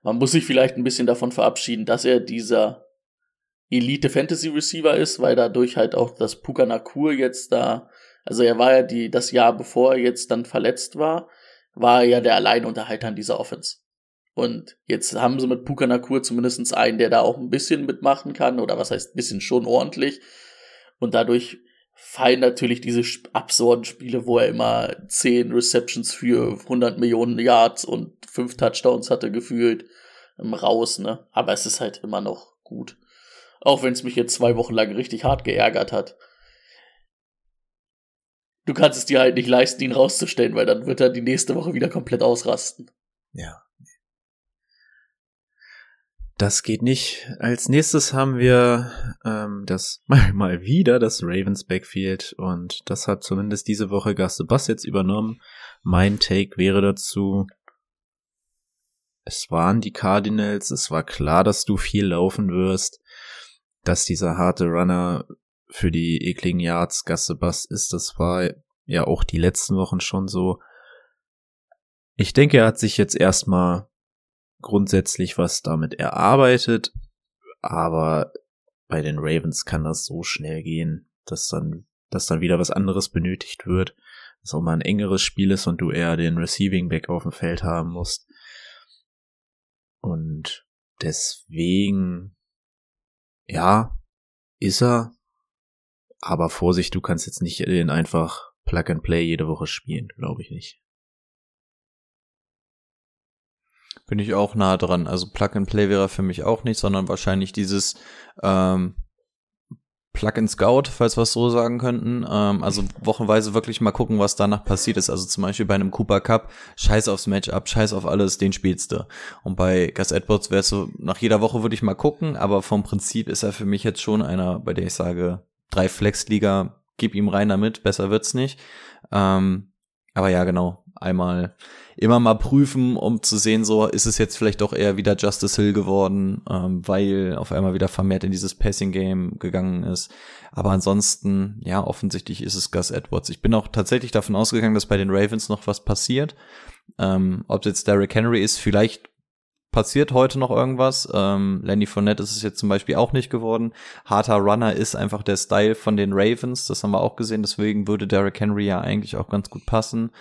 Man muss sich vielleicht ein bisschen davon verabschieden, dass er dieser Elite Fantasy Receiver ist, weil dadurch halt auch das Puka Nakur jetzt da also er war ja die, das Jahr bevor er jetzt dann verletzt war, war er ja der Alleinunterhalter in dieser Offense. Und jetzt haben sie mit Puka Nakur zumindest einen, der da auch ein bisschen mitmachen kann, oder was heißt ein bisschen schon ordentlich. Und dadurch fallen natürlich diese absurden Spiele, wo er immer 10 Receptions für 100 Millionen Yards und 5 Touchdowns hatte gefühlt, ähm, raus, ne? Aber es ist halt immer noch gut. Auch wenn es mich jetzt zwei Wochen lang richtig hart geärgert hat. Du kannst es dir halt nicht leisten, ihn rauszustellen, weil dann wird er die nächste Woche wieder komplett ausrasten. Ja. Das geht nicht. Als nächstes haben wir ähm, das mal, mal wieder das Ravens Backfield und das hat zumindest diese Woche Gaste Bass jetzt übernommen. Mein Take wäre dazu, es waren die Cardinals, es war klar, dass du viel laufen wirst, dass dieser harte Runner für die ekligen Yards Gasse Bass ist, das war ja auch die letzten Wochen schon so. Ich denke, er hat sich jetzt erstmal grundsätzlich was damit erarbeitet, aber bei den Ravens kann das so schnell gehen, dass dann, dass dann wieder was anderes benötigt wird, dass auch mal ein engeres Spiel ist und du eher den Receiving Back auf dem Feld haben musst. Und deswegen, ja, ist er. Aber Vorsicht, du kannst jetzt nicht den einfach Plug and Play jede Woche spielen, glaube ich nicht. Bin ich auch nah dran. Also Plug and Play wäre für mich auch nicht, sondern wahrscheinlich dieses ähm, Plug and Scout, falls wir es so sagen könnten. Ähm, also wochenweise wirklich mal gucken, was danach passiert ist. Also zum Beispiel bei einem Cooper Cup, scheiß aufs Matchup, scheiß auf alles, den spielst du. Und bei Gus Edwards wäre es so, nach jeder Woche würde ich mal gucken, aber vom Prinzip ist er für mich jetzt schon einer, bei der ich sage, drei Flex-Liga, gib ihm rein damit, besser wird's nicht. Ähm, aber ja, genau, einmal immer mal prüfen, um zu sehen, so ist es jetzt vielleicht doch eher wieder Justice Hill geworden, ähm, weil auf einmal wieder vermehrt in dieses Passing Game gegangen ist. Aber ansonsten, ja, offensichtlich ist es Gus Edwards. Ich bin auch tatsächlich davon ausgegangen, dass bei den Ravens noch was passiert. Ähm, ob es jetzt Derrick Henry ist, vielleicht passiert heute noch irgendwas. Ähm, Lenny Fournette ist es jetzt zum Beispiel auch nicht geworden. Harter Runner ist einfach der Style von den Ravens, das haben wir auch gesehen. Deswegen würde Derrick Henry ja eigentlich auch ganz gut passen.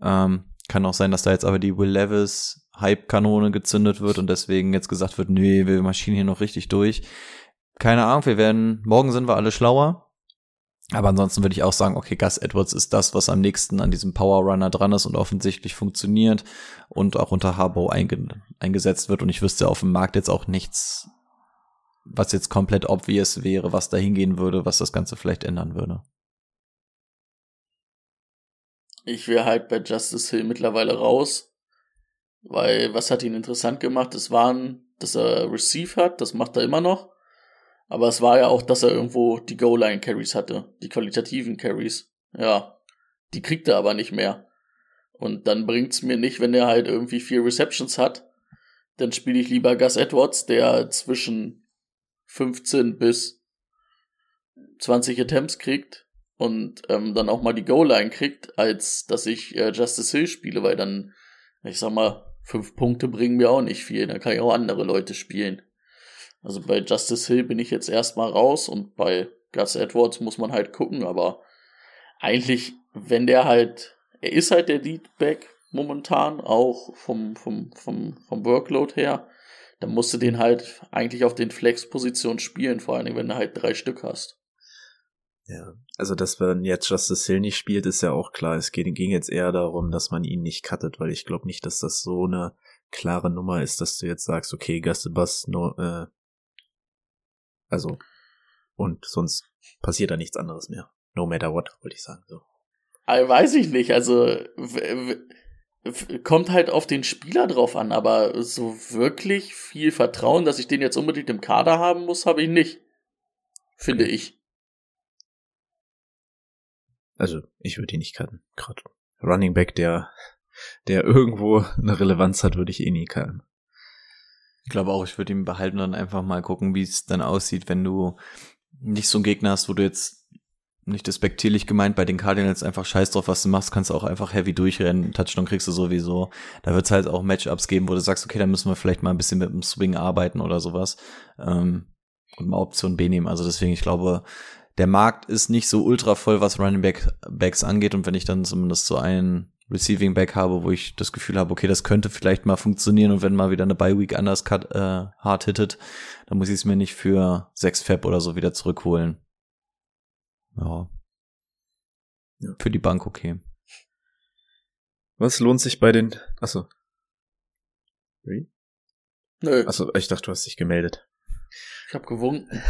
Ähm, kann auch sein, dass da jetzt aber die Will Levis Hype-Kanone gezündet wird und deswegen jetzt gesagt wird, nee, wir maschinen hier noch richtig durch. Keine Ahnung, wir werden, morgen sind wir alle schlauer. Aber ansonsten würde ich auch sagen, okay, Gus Edwards ist das, was am nächsten an diesem Power Runner dran ist und offensichtlich funktioniert und auch unter Harbour einge eingesetzt wird. Und ich wüsste auf dem Markt jetzt auch nichts, was jetzt komplett obvious wäre, was da hingehen würde, was das Ganze vielleicht ändern würde. Ich wäre halt bei Justice Hill mittlerweile raus, weil was hat ihn interessant gemacht? Es waren, dass er Receive hat, das macht er immer noch. Aber es war ja auch, dass er irgendwo die Goal-Line-Carries hatte, die qualitativen Carries. Ja, die kriegt er aber nicht mehr. Und dann bringt's mir nicht, wenn er halt irgendwie vier Receptions hat. Dann spiele ich lieber Gus Edwards, der zwischen 15 bis 20 Attempts kriegt und ähm, dann auch mal die Goal-Line kriegt, als dass ich äh, Justice Hill spiele, weil dann, ich sag mal, fünf Punkte bringen mir auch nicht viel. Dann kann ich auch andere Leute spielen. Also bei Justice Hill bin ich jetzt erstmal raus und bei Gus Edwards muss man halt gucken, aber eigentlich, wenn der halt, er ist halt der Leadback momentan, auch vom, vom, vom, vom Workload her, dann musst du den halt eigentlich auf den Flex-Positionen spielen, vor allem wenn du halt drei Stück hast. Ja, also dass man jetzt Justice Hill nicht spielt, ist ja auch klar. Es ging jetzt eher darum, dass man ihn nicht cuttet, weil ich glaube nicht, dass das so eine klare Nummer ist, dass du jetzt sagst, okay, Gastebus, no, äh, also, und sonst passiert da nichts anderes mehr. No matter what, wollte ich sagen, so. Also, weiß ich nicht, also, kommt halt auf den Spieler drauf an, aber so wirklich viel Vertrauen, dass ich den jetzt unbedingt im Kader haben muss, habe ich nicht. Finde okay. ich. Also, ich würde ihn nicht cutten. Gerade Running Back, der, der irgendwo eine Relevanz hat, würde ich eh nie cutten. Ich glaube auch, ich würde ihn behalten und einfach mal gucken, wie es dann aussieht, wenn du nicht so einen Gegner hast, wo du jetzt nicht despektierlich gemeint, bei den Cardinals einfach scheiß drauf, was du machst, kannst du auch einfach heavy durchrennen, Touchdown kriegst du sowieso. Da wird es halt auch Matchups geben, wo du sagst, okay, da müssen wir vielleicht mal ein bisschen mit dem Swing arbeiten oder sowas. Ähm, und mal Option B nehmen. Also deswegen, ich glaube, der Markt ist nicht so ultra voll, was Running Back, Backs angeht. Und wenn ich dann zumindest so einen Receiving Back habe, wo ich das Gefühl habe, okay, das könnte vielleicht mal funktionieren und wenn mal wieder eine Bye Week anders cut, äh, hard hittet, dann muss ich es mir nicht für 6 Fab oder so wieder zurückholen. ja. Für die Bank okay. Was lohnt sich bei den. Achso. Wie? Nö, Achso, ich dachte, du hast dich gemeldet. ich habe gewunken.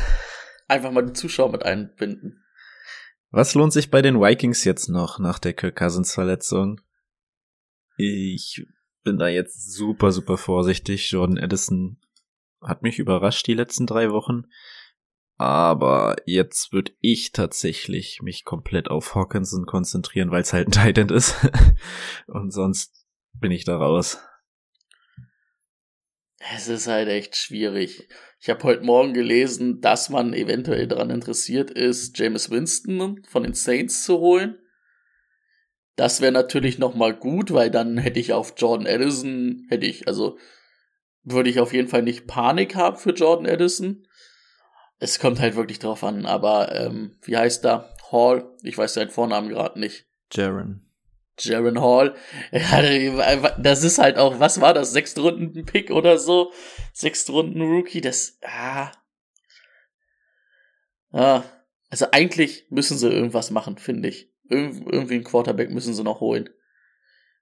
Einfach mal die Zuschauer mit einbinden. Was lohnt sich bei den Vikings jetzt noch nach der Kirk Cousins Verletzung? Ich bin da jetzt super, super vorsichtig. Jordan Edison hat mich überrascht die letzten drei Wochen. Aber jetzt würde ich tatsächlich mich komplett auf Hawkinson konzentrieren, weil es halt ein Tight End ist. Und sonst bin ich da raus. Es ist halt echt schwierig. Ich habe heute Morgen gelesen, dass man eventuell daran interessiert ist, James Winston von den Saints zu holen. Das wäre natürlich noch mal gut, weil dann hätte ich auf Jordan Addison, hätte ich, also würde ich auf jeden Fall nicht Panik haben für Jordan Addison. Es kommt halt wirklich drauf an, aber ähm, wie heißt er? Hall? Ich weiß seinen Vornamen gerade nicht. Jaron. Jaron Hall. Das ist halt auch, was war das? Sechs Runden Pick oder so? Sechs Runden Rookie, das, ah. Ah. Also eigentlich müssen sie irgendwas machen, finde ich. Irg irgendwie einen Quarterback müssen sie noch holen.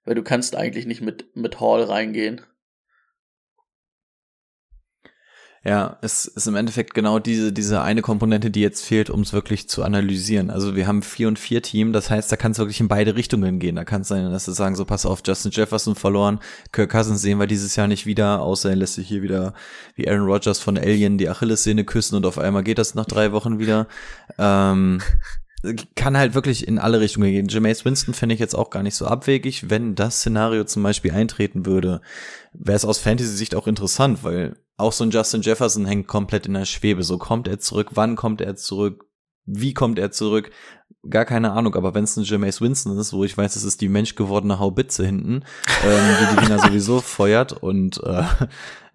Weil du kannst eigentlich nicht mit, mit Hall reingehen. Ja, es ist im Endeffekt genau diese, diese eine Komponente, die jetzt fehlt, um es wirklich zu analysieren. Also wir haben vier und vier Team, das heißt, da kann es wirklich in beide Richtungen gehen. Da kann es sein, dass sie sagen, so pass auf, Justin Jefferson verloren, Kirk Cousins sehen wir dieses Jahr nicht wieder, außer er lässt sich hier wieder wie Aaron Rodgers von Alien die Achillessehne küssen und auf einmal geht das nach drei Wochen wieder. Ähm, kann halt wirklich in alle Richtungen gehen. Jameis Winston fände ich jetzt auch gar nicht so abwegig. Wenn das Szenario zum Beispiel eintreten würde, wäre es aus Fantasy-Sicht auch interessant, weil auch so ein Justin Jefferson hängt komplett in der Schwebe. So kommt er zurück, wann kommt er zurück, wie kommt er zurück? Gar keine Ahnung, aber wenn es ein Jameis Winston ist, wo ich weiß, es ist die menschgewordene Haubitze hinten, ähm, die die Dinger sowieso feuert und äh,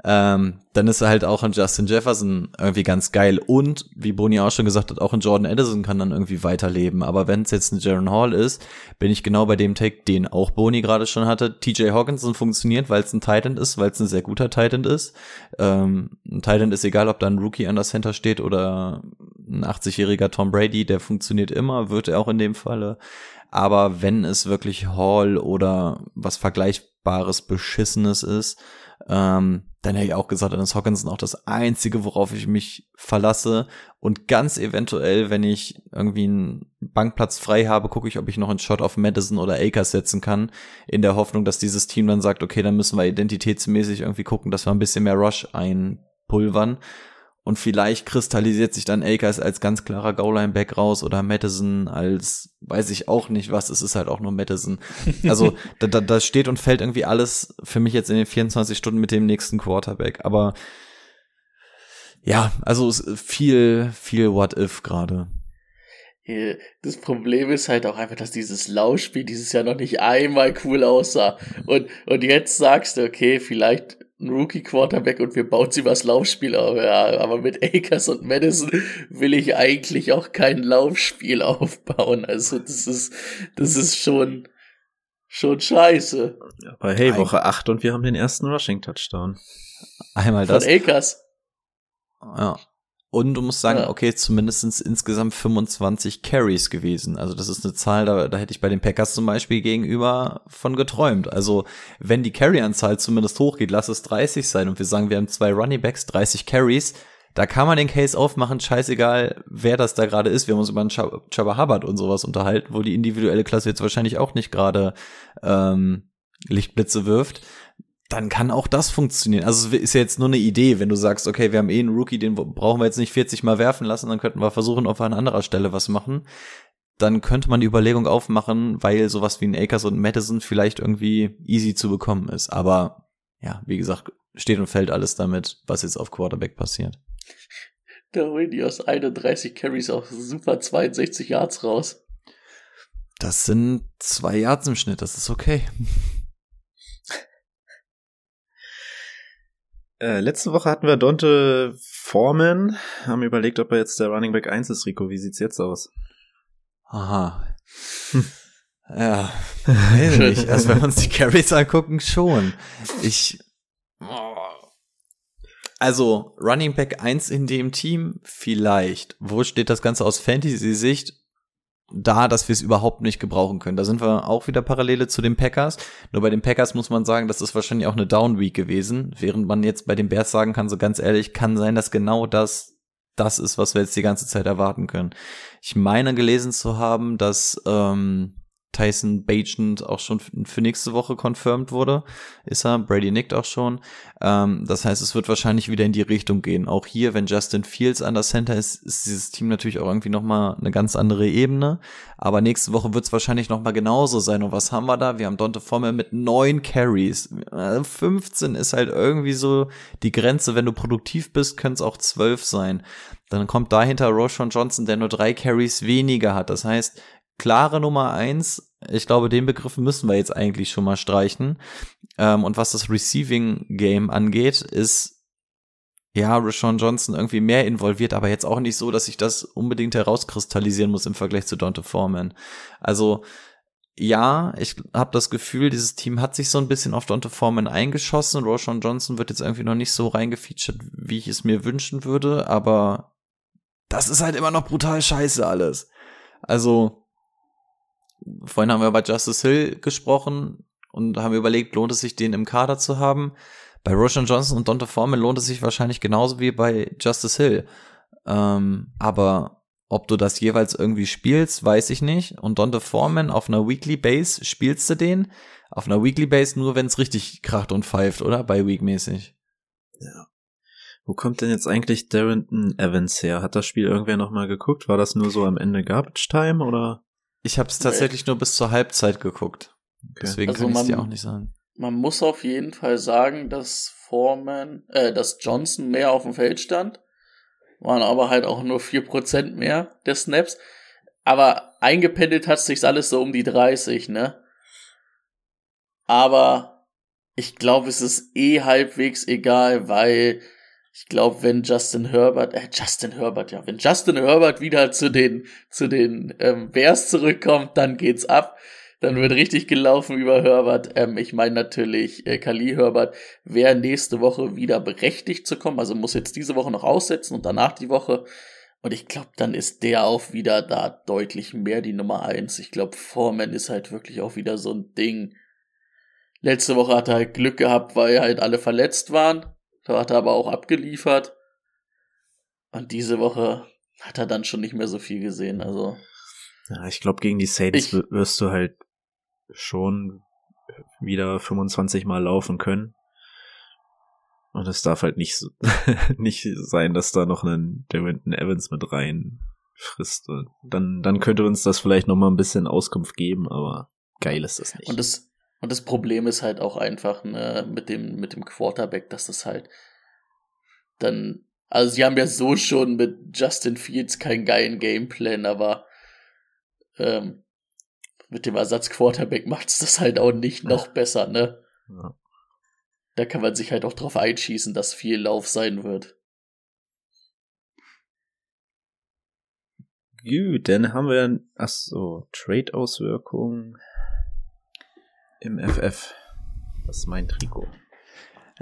ähm, dann ist er halt auch ein Justin Jefferson irgendwie ganz geil. Und, wie Boni auch schon gesagt hat, auch ein Jordan Edison kann dann irgendwie weiterleben. Aber wenn es jetzt ein Jaron Hall ist, bin ich genau bei dem Take, den auch Boni gerade schon hatte. TJ Hawkinson funktioniert, weil es ein Titan ist, weil es ein sehr guter Titan ist. Ähm, ein Titan ist egal, ob da ein Rookie an der Center steht oder ein 80-jähriger Tom Brady, der funktioniert immer, wird er auch in dem Falle. Aber wenn es wirklich Hall oder was Vergleichbares Beschissenes ist, ähm, dann hätte ich auch gesagt, dann ist Hawkinson auch das Einzige, worauf ich mich verlasse. Und ganz eventuell, wenn ich irgendwie einen Bankplatz frei habe, gucke ich, ob ich noch einen Shot auf Madison oder Akers setzen kann, in der Hoffnung, dass dieses Team dann sagt, okay, dann müssen wir identitätsmäßig irgendwie gucken, dass wir ein bisschen mehr Rush einpulvern. Und vielleicht kristallisiert sich dann Akers als ganz klarer Goal-Line-Back raus oder Madison als, weiß ich auch nicht was, es ist halt auch nur Madison. Also da, da, da steht und fällt irgendwie alles für mich jetzt in den 24 Stunden mit dem nächsten Quarterback. Aber ja, also viel, viel What-If gerade. Das Problem ist halt auch einfach, dass dieses Laufspiel dieses Jahr noch nicht einmal cool aussah. Und, und jetzt sagst du, okay, vielleicht ein Rookie-Quarterback und wir bauen sie was Laufspiel auf. Ja, aber mit Akers und Madison will ich eigentlich auch kein Laufspiel aufbauen. Also das ist, das ist schon, schon scheiße. Aber hey, Woche 8 und wir haben den ersten Rushing-Touchdown. Einmal Von das. Akers. Ja. Und du musst sagen, Ja. okay, zumindestens insgesamt 25 Carries gewesen. Also das ist eine Zahl, da, da hätte ich bei den Packers zum Beispiel gegenüber von geträumt. Also wenn die Carry-Anzahl zumindest hochgeht, lass es 30 sein und wir sagen, wir haben zwei Running Backs, 30 Carries, da kann man den Case aufmachen, scheißegal, wer das da gerade ist. Wir haben uns über einen Chubba Hubbard und sowas unterhalten, wo die individuelle Klasse jetzt wahrscheinlich auch nicht gerade ähm, Lichtblitze wirft dann kann auch das funktionieren. Also es ist ja jetzt nur eine Idee, wenn du sagst, okay, wir haben eh einen Rookie, den brauchen wir jetzt nicht 40 Mal werfen lassen, dann könnten wir versuchen, ob wir an anderer Stelle was machen. Dann könnte man die Überlegung aufmachen, weil sowas wie ein Akers und ein Madison vielleicht irgendwie easy zu bekommen ist. Aber ja, wie gesagt, steht und fällt alles damit, was jetzt auf Quarterback passiert. Da holen die aus 31 Carries auch super 62 Yards raus. Das sind zwei Yards im Schnitt, das ist okay. Äh, letzte Woche hatten wir Dante Foreman, haben überlegt, ob er jetzt der Running Back 1 ist, Rico. Wie sieht's jetzt aus? Aha. Ja, weiß ich nicht. Also wenn wir uns die Carries angucken, schon. Ich. Also, Running Back 1 in dem Team, vielleicht. Wo steht das Ganze aus Fantasy-Sicht? Da, dass wir es überhaupt nicht gebrauchen können. Da sind wir auch wieder Parallele zu den Packers. Nur bei den Packers muss man sagen, das ist wahrscheinlich auch eine Down Week gewesen, während man jetzt bei den Bears sagen kann, so ganz ehrlich, kann sein, dass genau das das ist, was wir jetzt die ganze Zeit erwarten können. Ich meine gelesen zu haben, dass ähm, Tyson Bagent auch schon für nächste Woche confirmed wurde. Ist er. Brady nickt auch schon. Ähm, das heißt, es wird wahrscheinlich wieder in die Richtung gehen. Auch hier, wenn Justin Fields an der Center ist, ist dieses Team natürlich auch irgendwie nochmal eine ganz andere Ebene. Aber nächste Woche wird es wahrscheinlich nochmal genauso sein. Und was haben wir da? Wir haben Dante Formel mit neun Carries. 15 ist halt irgendwie so die Grenze. Wenn du produktiv bist, können es auch zwölf sein. Dann kommt dahinter Roshan Johnson, der nur drei Carries weniger hat. Das heißt, klare Nummer eins. Ich glaube, den Begriff müssen wir jetzt eigentlich schon mal streichen. Ähm, und was das Receiving Game angeht, ist ja, Rashawn Johnson irgendwie mehr involviert, aber jetzt auch nicht so, dass ich das unbedingt herauskristallisieren muss im Vergleich zu Dante Foreman. Also ja, ich habe das Gefühl, dieses Team hat sich so ein bisschen auf Dante Foreman eingeschossen. Roshan Johnson wird jetzt irgendwie noch nicht so reingefeatured, wie ich es mir wünschen würde, aber das ist halt immer noch brutal scheiße alles. Also vorhin haben wir bei Justice Hill gesprochen und haben überlegt, lohnt es sich, den im Kader zu haben. Bei Roshan Johnson und Donta Foreman lohnt es sich wahrscheinlich genauso wie bei Justice Hill. Ähm, aber ob du das jeweils irgendwie spielst, weiß ich nicht. Und Donta Foreman auf einer Weekly Base spielst du den? Auf einer Weekly Base nur, wenn es richtig kracht und pfeift, oder? Bei Week-mäßig. Ja. Wo kommt denn jetzt eigentlich Darrington Evans her? Hat das Spiel irgendwer nochmal geguckt? War das nur so am Ende Garbage Time oder? Ich habe es tatsächlich nur bis zur Halbzeit geguckt. Okay. Deswegen also kann ich es dir auch nicht sagen. Man muss auf jeden Fall sagen, dass Foreman, äh, dass Johnson mehr auf dem Feld stand. Waren aber halt auch nur vier Prozent mehr der Snaps. Aber eingependelt hat sich alles so um die 30, ne? Aber ich glaube, es ist eh halbwegs egal, weil ich glaube, wenn Justin Herbert, äh, Justin Herbert, ja, wenn Justin Herbert wieder zu den, zu den ähm, Bears zurückkommt, dann geht's ab. Dann wird richtig gelaufen über Herbert. Ähm, ich meine natürlich, äh, Kali Herbert wäre nächste Woche wieder berechtigt zu kommen. Also muss jetzt diese Woche noch aussetzen und danach die Woche. Und ich glaube, dann ist der auch wieder da deutlich mehr die Nummer eins. Ich glaube, Foreman ist halt wirklich auch wieder so ein Ding. Letzte Woche hat er halt Glück gehabt, weil halt alle verletzt waren. Da hat er aber auch abgeliefert. Und diese Woche hat er dann schon nicht mehr so viel gesehen. Also. Ja, ich glaube, gegen die Saints ich, wirst du halt schon wieder 25 Mal laufen können. Und es darf halt nicht, nicht sein, dass da noch einen Darrington Evans mit rein frisst. Dann, dann könnte uns das vielleicht noch mal ein bisschen Auskunft geben, aber geil ist das nicht. Und das, und das Problem ist halt auch einfach ne, mit, dem, mit dem Quarterback, dass das halt dann. Also, sie haben ja so schon mit Justin Fields keinen geilen Gameplan, aber ähm, mit dem Ersatz-Quarterback macht's das halt auch nicht noch besser, ne? Ja. Da kann man sich halt auch drauf einschießen, dass viel Lauf sein wird. Gut, dann haben wir, ach so, Trade-Auswirkungen im FF. Das ist mein Trikot.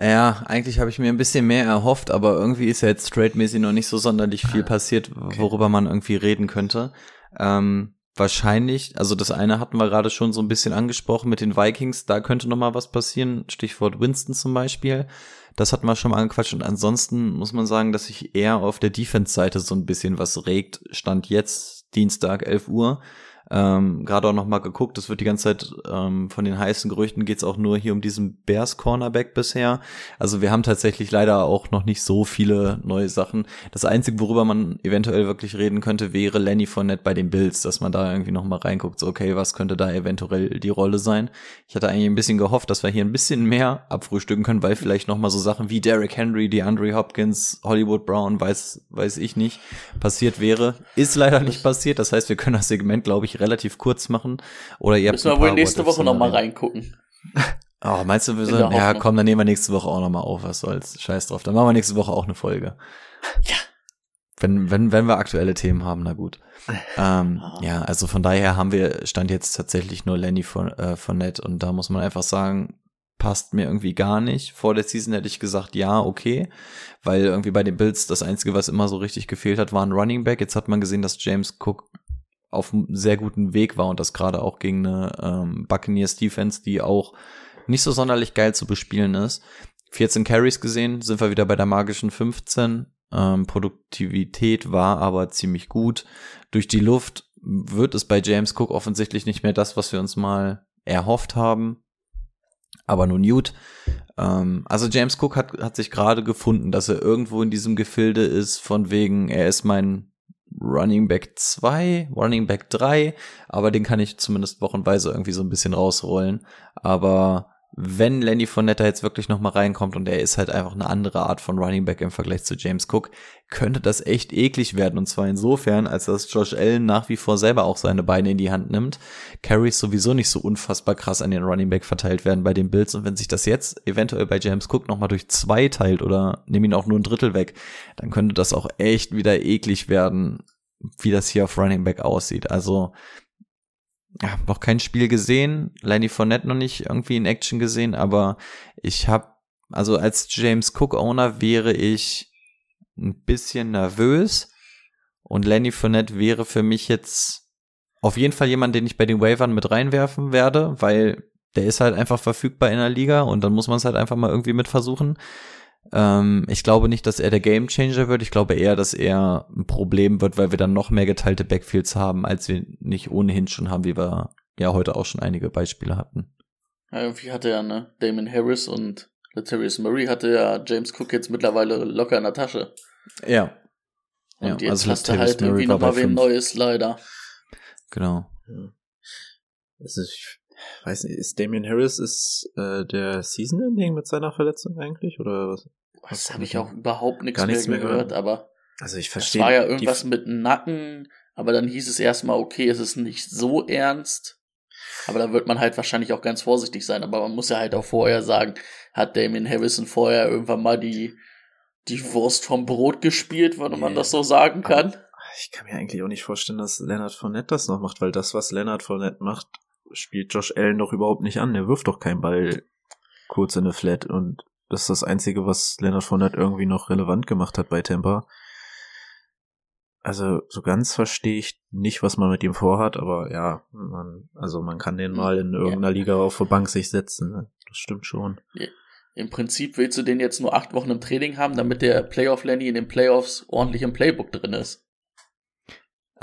Ja, eigentlich habe ich mir ein bisschen mehr erhofft, aber irgendwie ist ja jetzt trade-mäßig noch nicht so sonderlich viel ah, passiert, worüber man irgendwie reden könnte. Ähm, wahrscheinlich, also das eine hatten wir gerade schon so ein bisschen angesprochen mit den Vikings, da könnte noch mal was passieren, Stichwort Winston zum Beispiel. Das hatten wir schon mal angequatscht und ansonsten muss man sagen, dass sich eher auf der Defense-Seite so ein bisschen was regt. Stand jetzt Dienstag 11 Uhr. Ähm, Gerade auch noch mal geguckt, es wird die ganze Zeit ähm, von den heißen Gerüchten geht's auch nur hier um diesen Bears Cornerback bisher. Also wir haben tatsächlich leider auch noch nicht so viele neue Sachen. Das Einzige, worüber man eventuell wirklich reden könnte, wäre Lenny Fournette bei den Bills, dass man da irgendwie noch mal reinguckt, so okay, was könnte da eventuell die Rolle sein. Ich hatte eigentlich ein bisschen gehofft, dass wir hier ein bisschen mehr abfrühstücken können, weil vielleicht noch mal so Sachen wie Derrick Henry, DeAndre Hopkins, Hollywood Brown, weiß, weiß ich nicht, passiert wäre. Ist leider nicht passiert. Das heißt, wir können das Segment, glaube ich, relativ kurz machen. Oder ihr Müssen wir wohl nächste Woche noch mal reingucken. Oh, meinst du, wir sollen, ja, komm, dann nehmen wir nächste Woche auch noch mal auf, was soll's, scheiß drauf. Dann machen wir nächste Woche auch eine Folge. Ja. Wenn, wenn, wenn wir aktuelle Themen haben, na gut. Ähm, ah. Ja, also von daher haben wir, stand jetzt tatsächlich nur Lenny von, äh, von Net und da muss man einfach sagen, passt mir irgendwie gar nicht. Vor der Season hätte ich gesagt, ja, okay, weil irgendwie bei den Bills das Einzige, was immer so richtig gefehlt hat, war ein Running Back. Jetzt hat man gesehen, dass James Cook auf einem sehr guten Weg war und das gerade auch gegen eine ähm, Buccaneers Defense, die auch nicht so sonderlich geil zu bespielen ist. 14 Carries gesehen, sind wir wieder bei der magischen 15. Ähm, Produktivität war aber ziemlich gut. Durch die Luft wird es bei James Cook offensichtlich nicht mehr das, was wir uns mal erhofft haben. Aber nun gut. Ähm, also James Cook hat, hat sich gerade gefunden, dass er irgendwo in diesem Gefilde ist, von wegen, er ist mein Running Back 2, Running Back 3, aber den kann ich zumindest wochenweise irgendwie so ein bisschen rausrollen. Aber wenn Lenny Fournette jetzt wirklich noch mal reinkommt und er ist halt einfach eine andere Art von Running Back im Vergleich zu James Cook, könnte das echt eklig werden. Und zwar insofern, als dass Josh Allen nach wie vor selber auch seine Beine in die Hand nimmt. Carries sowieso nicht so unfassbar krass an den Running Back verteilt werden bei den Bills. Und wenn sich das jetzt eventuell bei James Cook noch mal durch zwei teilt oder nimm ihn auch nur ein Drittel weg, dann könnte das auch echt wieder eklig werden, wie das hier auf Running Back aussieht. Also ja, noch kein Spiel gesehen, Lenny Fournette noch nicht irgendwie in Action gesehen, aber ich habe, also als James Cook Owner wäre ich ein bisschen nervös und Lenny Fournette wäre für mich jetzt auf jeden Fall jemand, den ich bei den Wavern mit reinwerfen werde, weil der ist halt einfach verfügbar in der Liga und dann muss man es halt einfach mal irgendwie mit versuchen. Ähm, ich glaube nicht, dass er der Gamechanger wird. Ich glaube eher, dass er ein Problem wird, weil wir dann noch mehr geteilte Backfields haben, als wir nicht ohnehin schon haben, wie wir ja heute auch schon einige Beispiele hatten. Ja, irgendwie hatte ja, ne, Damon Harris und Latavius Murray hatte ja James Cook jetzt mittlerweile locker in der Tasche. Ja. Und ja, jetzt also hast du Latavius halt Murray irgendwie nochmal wen. Neues, leider. Genau. Also ich weiß nicht, ist Damian Harris ist äh, der Season Ending mit seiner Verletzung eigentlich oder was? Das habe ich auch überhaupt nichts Gar mehr, nichts mehr gehört, gehört. aber Also ich es verstehe. war ja irgendwas mit Nacken, aber dann hieß es erstmal, okay, es ist nicht so ernst. Aber da wird man halt wahrscheinlich auch ganz vorsichtig sein. Aber man muss ja halt auch vorher sagen, hat Damien Harrison vorher irgendwann mal die, die Wurst vom Brot gespielt, wenn man Nee. das so sagen kann? Ich kann mir eigentlich auch nicht vorstellen, dass Leonard Fournette das noch macht, weil das, was Leonard Fournette macht, spielt Josh Allen doch überhaupt nicht an. Der wirft doch keinen Ball kurz in eine Flat und das ist das Einzige, was Leonard Fournette irgendwie noch relevant gemacht hat bei Tampa. Also so ganz verstehe ich nicht, was man mit ihm vorhat, aber ja, man, also man kann den mal in irgendeiner Liga auf der Bank sich setzen. ne? Das stimmt schon. Im Prinzip willst du den jetzt nur acht Wochen im Training haben, damit der Playoff Lenny in den Playoffs ordentlich im Playbook drin ist.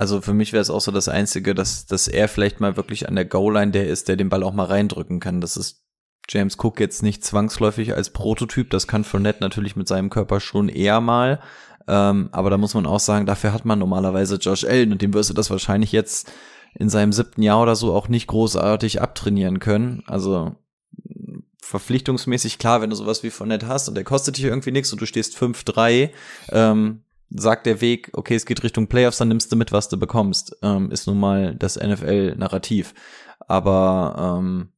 Also für mich wäre es auch so das Einzige, dass, dass er vielleicht mal wirklich an der Goal-Line der ist, der den Ball auch mal reindrücken kann. Das ist James Cook jetzt nicht zwangsläufig als Prototyp. Das kann Fournette natürlich mit seinem Körper schon eher mal. Ähm, aber da muss man auch sagen, dafür hat man normalerweise Josh Allen und dem wirst du das wahrscheinlich jetzt in seinem siebten Jahr oder so auch nicht großartig abtrainieren können. Also verpflichtungsmäßig klar, wenn du sowas wie Fournette hast und der kostet dich irgendwie nichts und du stehst 5-3, ähm, sagt der Weg, okay, es geht Richtung Playoffs, dann nimmst du mit, was du bekommst. Ähm, ist nun mal das NFL-Narrativ. Aber ähm,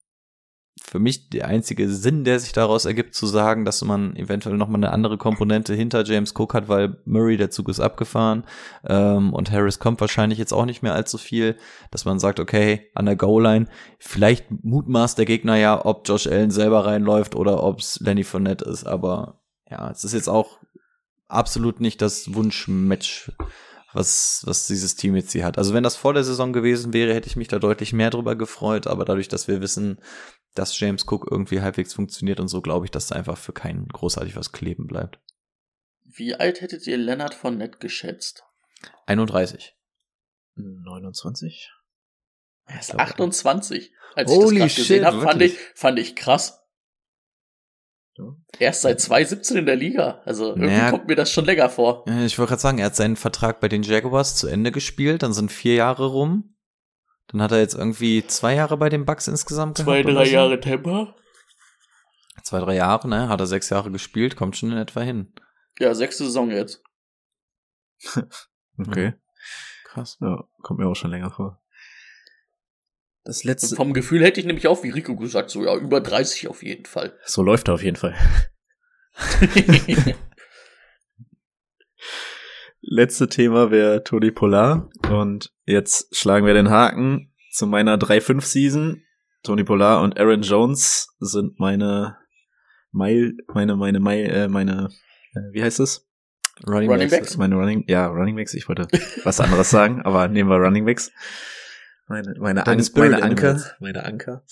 für mich der einzige Sinn, der sich daraus ergibt, zu sagen, dass man eventuell nochmal eine andere Komponente hinter James Cook hat, weil Murray, der Zug ist abgefahren ähm, und Harris kommt wahrscheinlich jetzt auch nicht mehr allzu viel, dass man sagt, okay, an der Goal-Line, vielleicht mutmaßt der Gegner ja, ob Josh Allen selber reinläuft oder ob es Lenny Fournette ist, aber ja, es ist jetzt auch absolut nicht das Wunschmatch, was, was dieses Team jetzt hier hat. Also wenn das vor der Saison gewesen wäre, hätte ich mich da deutlich mehr drüber gefreut, aber dadurch, dass wir wissen, dass James Cook irgendwie halbwegs funktioniert und so, glaube ich, dass da einfach für keinen großartig was kleben bleibt. Wie alt hättet ihr Leonard von Nett geschätzt? 31. 29? Er ist Ich glaube, 28. Als Holy ich das gerade gesehen habe, fand ich, fand ich krass. Erst seit 2017 in der Liga. Also irgendwie Naja. kommt mir das schon länger vor. Ich wollte gerade sagen, er hat seinen Vertrag bei den Jaguars zu Ende gespielt, dann sind vier Jahre rum. Dann hat er jetzt irgendwie zwei Jahre bei den Bucks insgesamt Zwei, gehabt drei so. Jahre Temper. Zwei, drei Jahre, ne? Hat er sechs Jahre gespielt, kommt schon in etwa hin. Ja, sechste Saison jetzt. Okay. Krass. Ja, kommt mir auch schon länger vor. Das Und letzte. vom Gefühl hätte ich nämlich auch, wie Rico gesagt, so ja, über 30 auf jeden Fall. So läuft er auf jeden Fall. Letzte Thema wäre Toni Polar. Und jetzt schlagen wir den Haken zu meiner 3-5-Season. Tony Polar und Aaron Jones sind meine Mile, meine, meine, Mile, äh, meine, äh, wie heißt es? Running, Running Backs. Backs? Meine Running, ja, Running Backs. Ich wollte was anderes sagen, aber nehmen wir Running Backs. Meine, meine, An meine Anker. Meine Anker.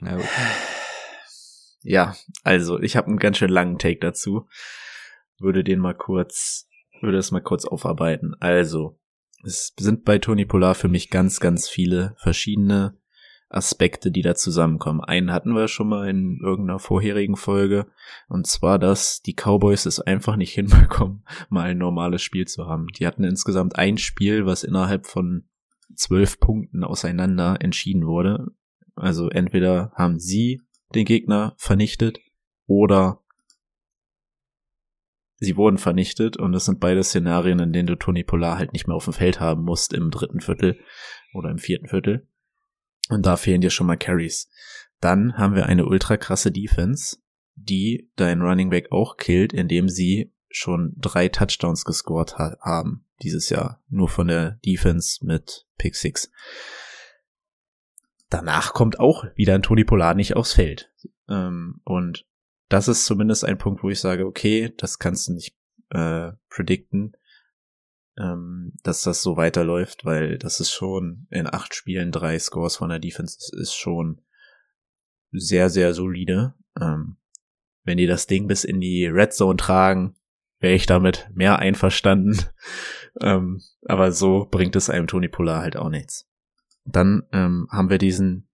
Gut. Ja, also ich habe einen ganz schön langen Take dazu. Würde den mal kurz, würde es mal kurz aufarbeiten. Also, es sind bei Tony Polar für mich ganz, ganz viele verschiedene Aspekte, die da zusammenkommen. Einen hatten wir schon mal in irgendeiner vorherigen Folge, und zwar, dass die Cowboys es einfach nicht hinbekommen, mal ein normales Spiel zu haben. Die hatten insgesamt ein Spiel, was innerhalb von zwölf Punkten auseinander entschieden wurde. Also entweder haben sie den Gegner vernichtet oder sie wurden vernichtet und das sind beide Szenarien, in denen du Tony Polar halt nicht mehr auf dem Feld haben musst im dritten Viertel oder im vierten Viertel. Und da fehlen dir schon mal Carries. Dann haben wir eine ultra krasse Defense, die dein Running Back auch killt, indem sie schon drei Touchdowns gescored ha haben dieses Jahr. Nur von der Defense mit Pick Six. Danach kommt auch wieder ein Tony Pollard nicht aufs Feld. Ähm, und das ist zumindest ein Punkt, wo ich sage, okay, das kannst du nicht äh, predikten, ähm, dass das so weiterläuft, weil das ist schon in acht Spielen drei Scores von der Defense ist schon sehr, sehr solide. Ähm, wenn die das Ding bis in die Red Zone tragen, wäre ich damit mehr einverstanden. Ähm, aber so bringt es einem Tony Polar halt auch nichts. Dann ähm, haben wir diesen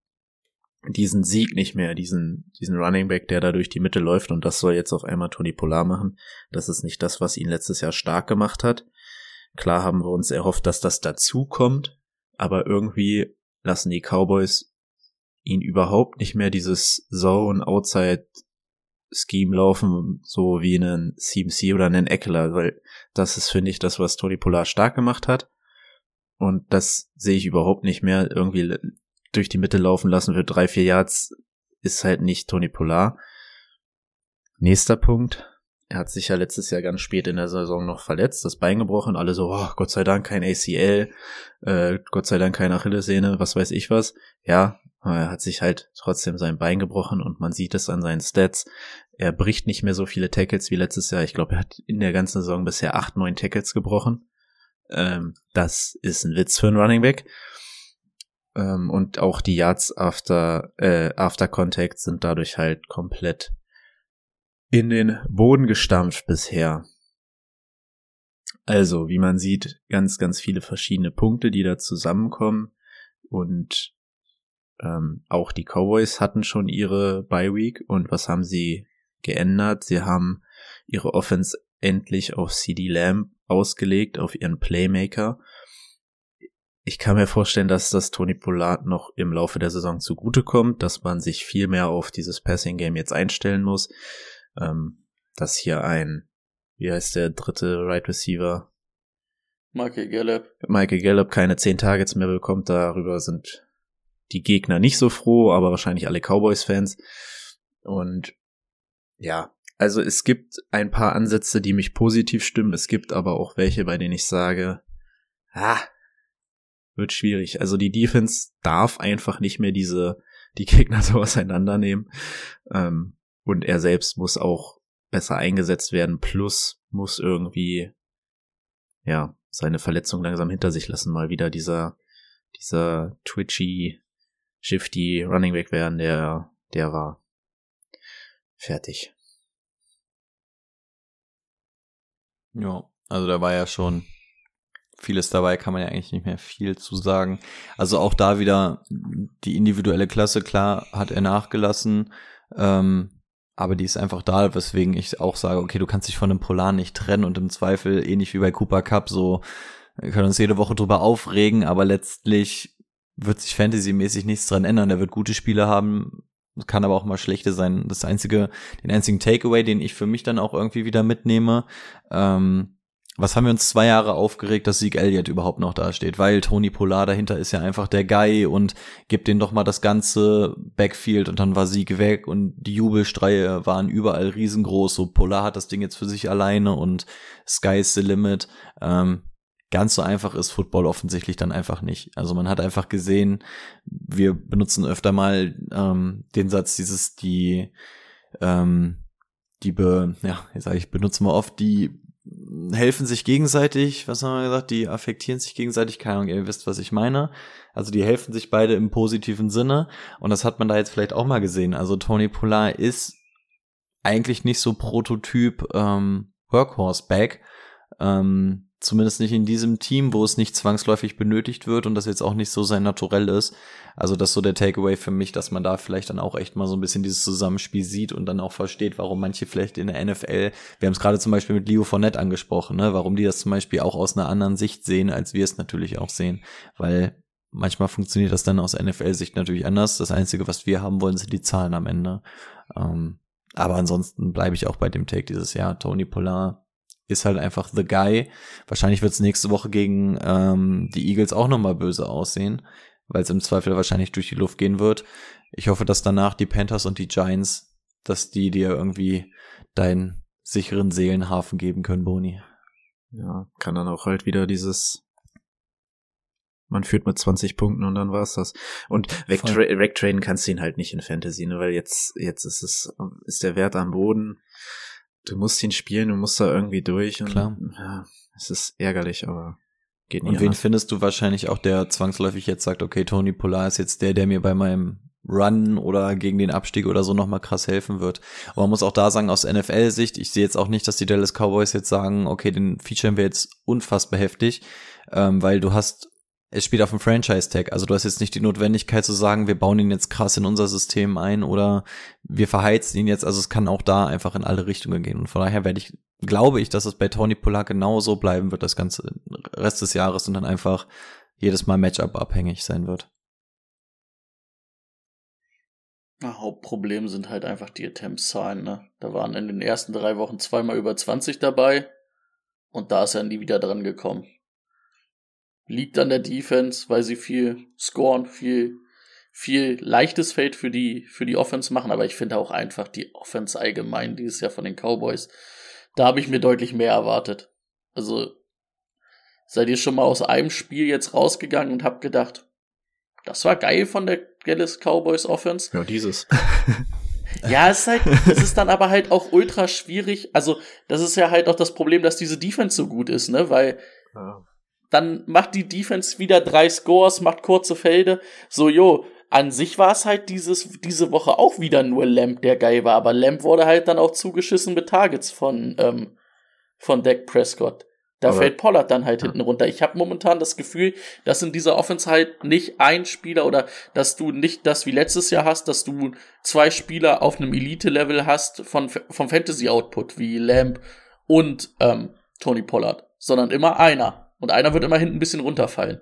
diesen Sieg nicht mehr, diesen diesen Running Back, der da durch die Mitte läuft und das soll jetzt auf einmal Tony Polar machen. Das ist nicht das, was ihn letztes Jahr stark gemacht hat. Klar haben wir uns erhofft, dass das dazu kommt, aber irgendwie lassen die Cowboys ihn überhaupt nicht mehr dieses Zone Outside Scheme laufen, so wie einen CMC oder einen Eckler, weil das ist, finde ich, das, was Tony Polar stark gemacht hat. Und das sehe ich überhaupt nicht mehr. Irgendwie durch die Mitte laufen lassen für drei, vier Yards ist halt nicht Tony Polar. Nächster Punkt. Er hat sich ja letztes Jahr ganz spät in der Saison noch verletzt, das Bein gebrochen, alle so, oh, Gott sei Dank kein ACL, äh, Gott sei Dank keine Achillessehne, was weiß ich was. Ja, er hat sich halt trotzdem sein Bein gebrochen und man sieht es an seinen Stats. Er bricht nicht mehr so viele Tackles wie letztes Jahr. Ich glaube, er hat in der ganzen Saison bisher acht, neun Tackles gebrochen. Ähm, das ist ein Witz für einen Running Back. Ähm, und auch die Yards after, äh, after Contact sind dadurch halt komplett in den Boden gestampft bisher. Also, wie man sieht, ganz, ganz viele verschiedene Punkte, die da zusammenkommen. Und ähm, auch die Cowboys hatten schon ihre Bye Week. Und was haben sie geändert? Sie haben ihre Offense endlich auf CD Lamb ausgelegt, auf ihren Playmaker. Ich kann mir vorstellen, dass das Tony Pollard noch im Laufe der Saison zugutekommt, dass man sich viel mehr auf dieses Passing Game jetzt einstellen muss. Ähm, dass hier ein, wie heißt der dritte Right Receiver? Michael Gallup. Michael Gallup keine zehn Targets mehr bekommt. Darüber sind die Gegner nicht so froh, aber wahrscheinlich alle Cowboys-Fans. Und ja, also es gibt ein paar Ansätze, die mich positiv stimmen. Es gibt aber auch welche, bei denen ich sage, ah, wird schwierig. Also die Defense darf einfach nicht mehr diese, die Gegner so auseinandernehmen. Ähm, und er selbst muss auch besser eingesetzt werden. Plus muss irgendwie, ja, seine Verletzung langsam hinter sich lassen. Mal wieder dieser, dieser twitchy, shifty Running Back werden, der, der war fertig. Ja, also da war ja schon vieles dabei, kann man ja eigentlich nicht mehr viel zu sagen. Also auch da wieder die individuelle Klasse, klar, hat er nachgelassen, ähm, aber die ist einfach da, weswegen ich auch sage, okay, du kannst dich von einem Polar nicht trennen und im Zweifel, ähnlich wie bei Cooper Cup, so, wir können uns jede Woche drüber aufregen, aber letztlich wird sich fantasymäßig nichts dran ändern. Er wird gute Spiele haben, kann aber auch mal schlechte sein. Das einzige, den einzigen Takeaway, den ich für mich dann auch irgendwie wieder mitnehme, ähm, was haben wir uns zwei Jahre aufgeregt, dass Sieg Elliott überhaupt noch dasteht, weil Tony Polar dahinter ist ja einfach der Guy und gibt den doch mal das ganze Backfield und dann war Sieg weg und die Jubelstreie waren überall riesengroß. So Polar hat das Ding jetzt für sich alleine und Sky's the limit. Ähm, ganz so einfach ist Football offensichtlich dann einfach nicht. Also man hat einfach gesehen, wir benutzen öfter mal ähm, den Satz, dieses die ähm, die be, ja, jetzt sage ich, benutzen wir oft die helfen sich gegenseitig, was haben wir gesagt, die affektieren sich gegenseitig, keine Ahnung, ihr wisst, was ich meine. Also die helfen sich beide im positiven Sinne und das hat man da jetzt vielleicht auch mal gesehen. Also Tony Polar ist eigentlich nicht so Prototyp ähm, Workhorse-Back, ähm, Zumindest nicht in diesem Team, wo es nicht zwangsläufig benötigt wird und das jetzt auch nicht so sein Naturell ist. Also das ist so der Takeaway für mich, dass man da vielleicht dann auch echt mal so ein bisschen dieses Zusammenspiel sieht und dann auch versteht, warum manche vielleicht in der NFL, wir haben es gerade zum Beispiel mit Leo Fournette angesprochen, ne, warum die das zum Beispiel auch aus einer anderen Sicht sehen, als wir es natürlich auch sehen. Weil manchmal funktioniert das dann aus NFL-Sicht natürlich anders. Das Einzige, was wir haben wollen, sind die Zahlen am Ende. Ähm, aber ansonsten bleibe ich auch bei dem Take dieses Jahr. Tony Pollard ist halt einfach the guy. Wahrscheinlich wird es nächste Woche gegen ähm, die Eagles auch nochmal böse aussehen, weil es im Zweifel wahrscheinlich durch die Luft gehen wird. Ich hoffe, dass danach die Panthers und die Giants, dass die dir irgendwie deinen sicheren Seelenhafen geben können, Boni. Ja, kann dann auch halt wieder dieses man führt mit 20 Punkten und dann war's das. Und wegtra wegtraden kannst du ihn halt nicht in Fantasy, ne, weil jetzt, jetzt ist es, ist der Wert am Boden du musst ihn spielen, du musst da irgendwie durch. Und, Klar. Ja, es ist ärgerlich, aber geht nicht. Und wen anders. findest du wahrscheinlich auch, der zwangsläufig jetzt sagt, okay, Tony Polar ist jetzt der, der mir bei meinem Run oder gegen den Abstieg oder so nochmal krass helfen wird. Aber man muss auch da sagen, aus NFL-Sicht, ich sehe jetzt auch nicht, dass die Dallas Cowboys jetzt sagen, okay, den featuren wir jetzt unfassbar heftig, ähm, weil du hast es spielt auf dem Franchise-Tag. Also du hast jetzt nicht die Notwendigkeit zu sagen, wir bauen ihn jetzt krass in unser System ein oder wir verheizen ihn jetzt. Also es kann auch da einfach in alle Richtungen gehen. Und von daher werde ich, glaube ich, dass es bei Tony Pollard genauso bleiben wird, das ganze Rest des Jahres und dann einfach jedes Mal Matchup abhängig sein wird. Hauptproblem sind halt einfach die Attempts-Zahlen, ne? Da waren in den ersten drei Wochen zweimal über 20 dabei und da ist er nie wieder dran gekommen liegt an der Defense, weil sie viel scoren, viel, viel leichtes Feld für die, für die Offense machen, aber ich finde auch einfach die Offense allgemein dieses Jahr von den Cowboys. Da habe ich mir deutlich mehr erwartet. Also, seid ihr schon mal aus einem Spiel jetzt rausgegangen und habt gedacht, das war geil von der Dallas Cowboys Offense? Ja, dieses. Ja, es ist halt, es ist dann aber halt auch ultra schwierig. Also, das ist ja halt auch das Problem, dass diese Defense so gut ist, ne? Weil ja dann macht die Defense wieder drei Scores, macht kurze Felde. So, jo, an sich war es halt dieses, diese Woche auch wieder nur Lamp, der geil war, aber Lamp wurde halt dann auch zugeschissen mit Targets von, ähm, von Dak Prescott. Da aber, fällt Pollard dann halt hinten runter. Ich habe momentan das Gefühl, dass in dieser Offense halt nicht ein Spieler oder dass du nicht das wie letztes Jahr hast, dass du zwei Spieler auf einem Elite-Level hast von, vom Fantasy-Output wie Lamp und ähm, Tony Pollard, sondern immer einer. Und einer wird immer hinten ein bisschen runterfallen.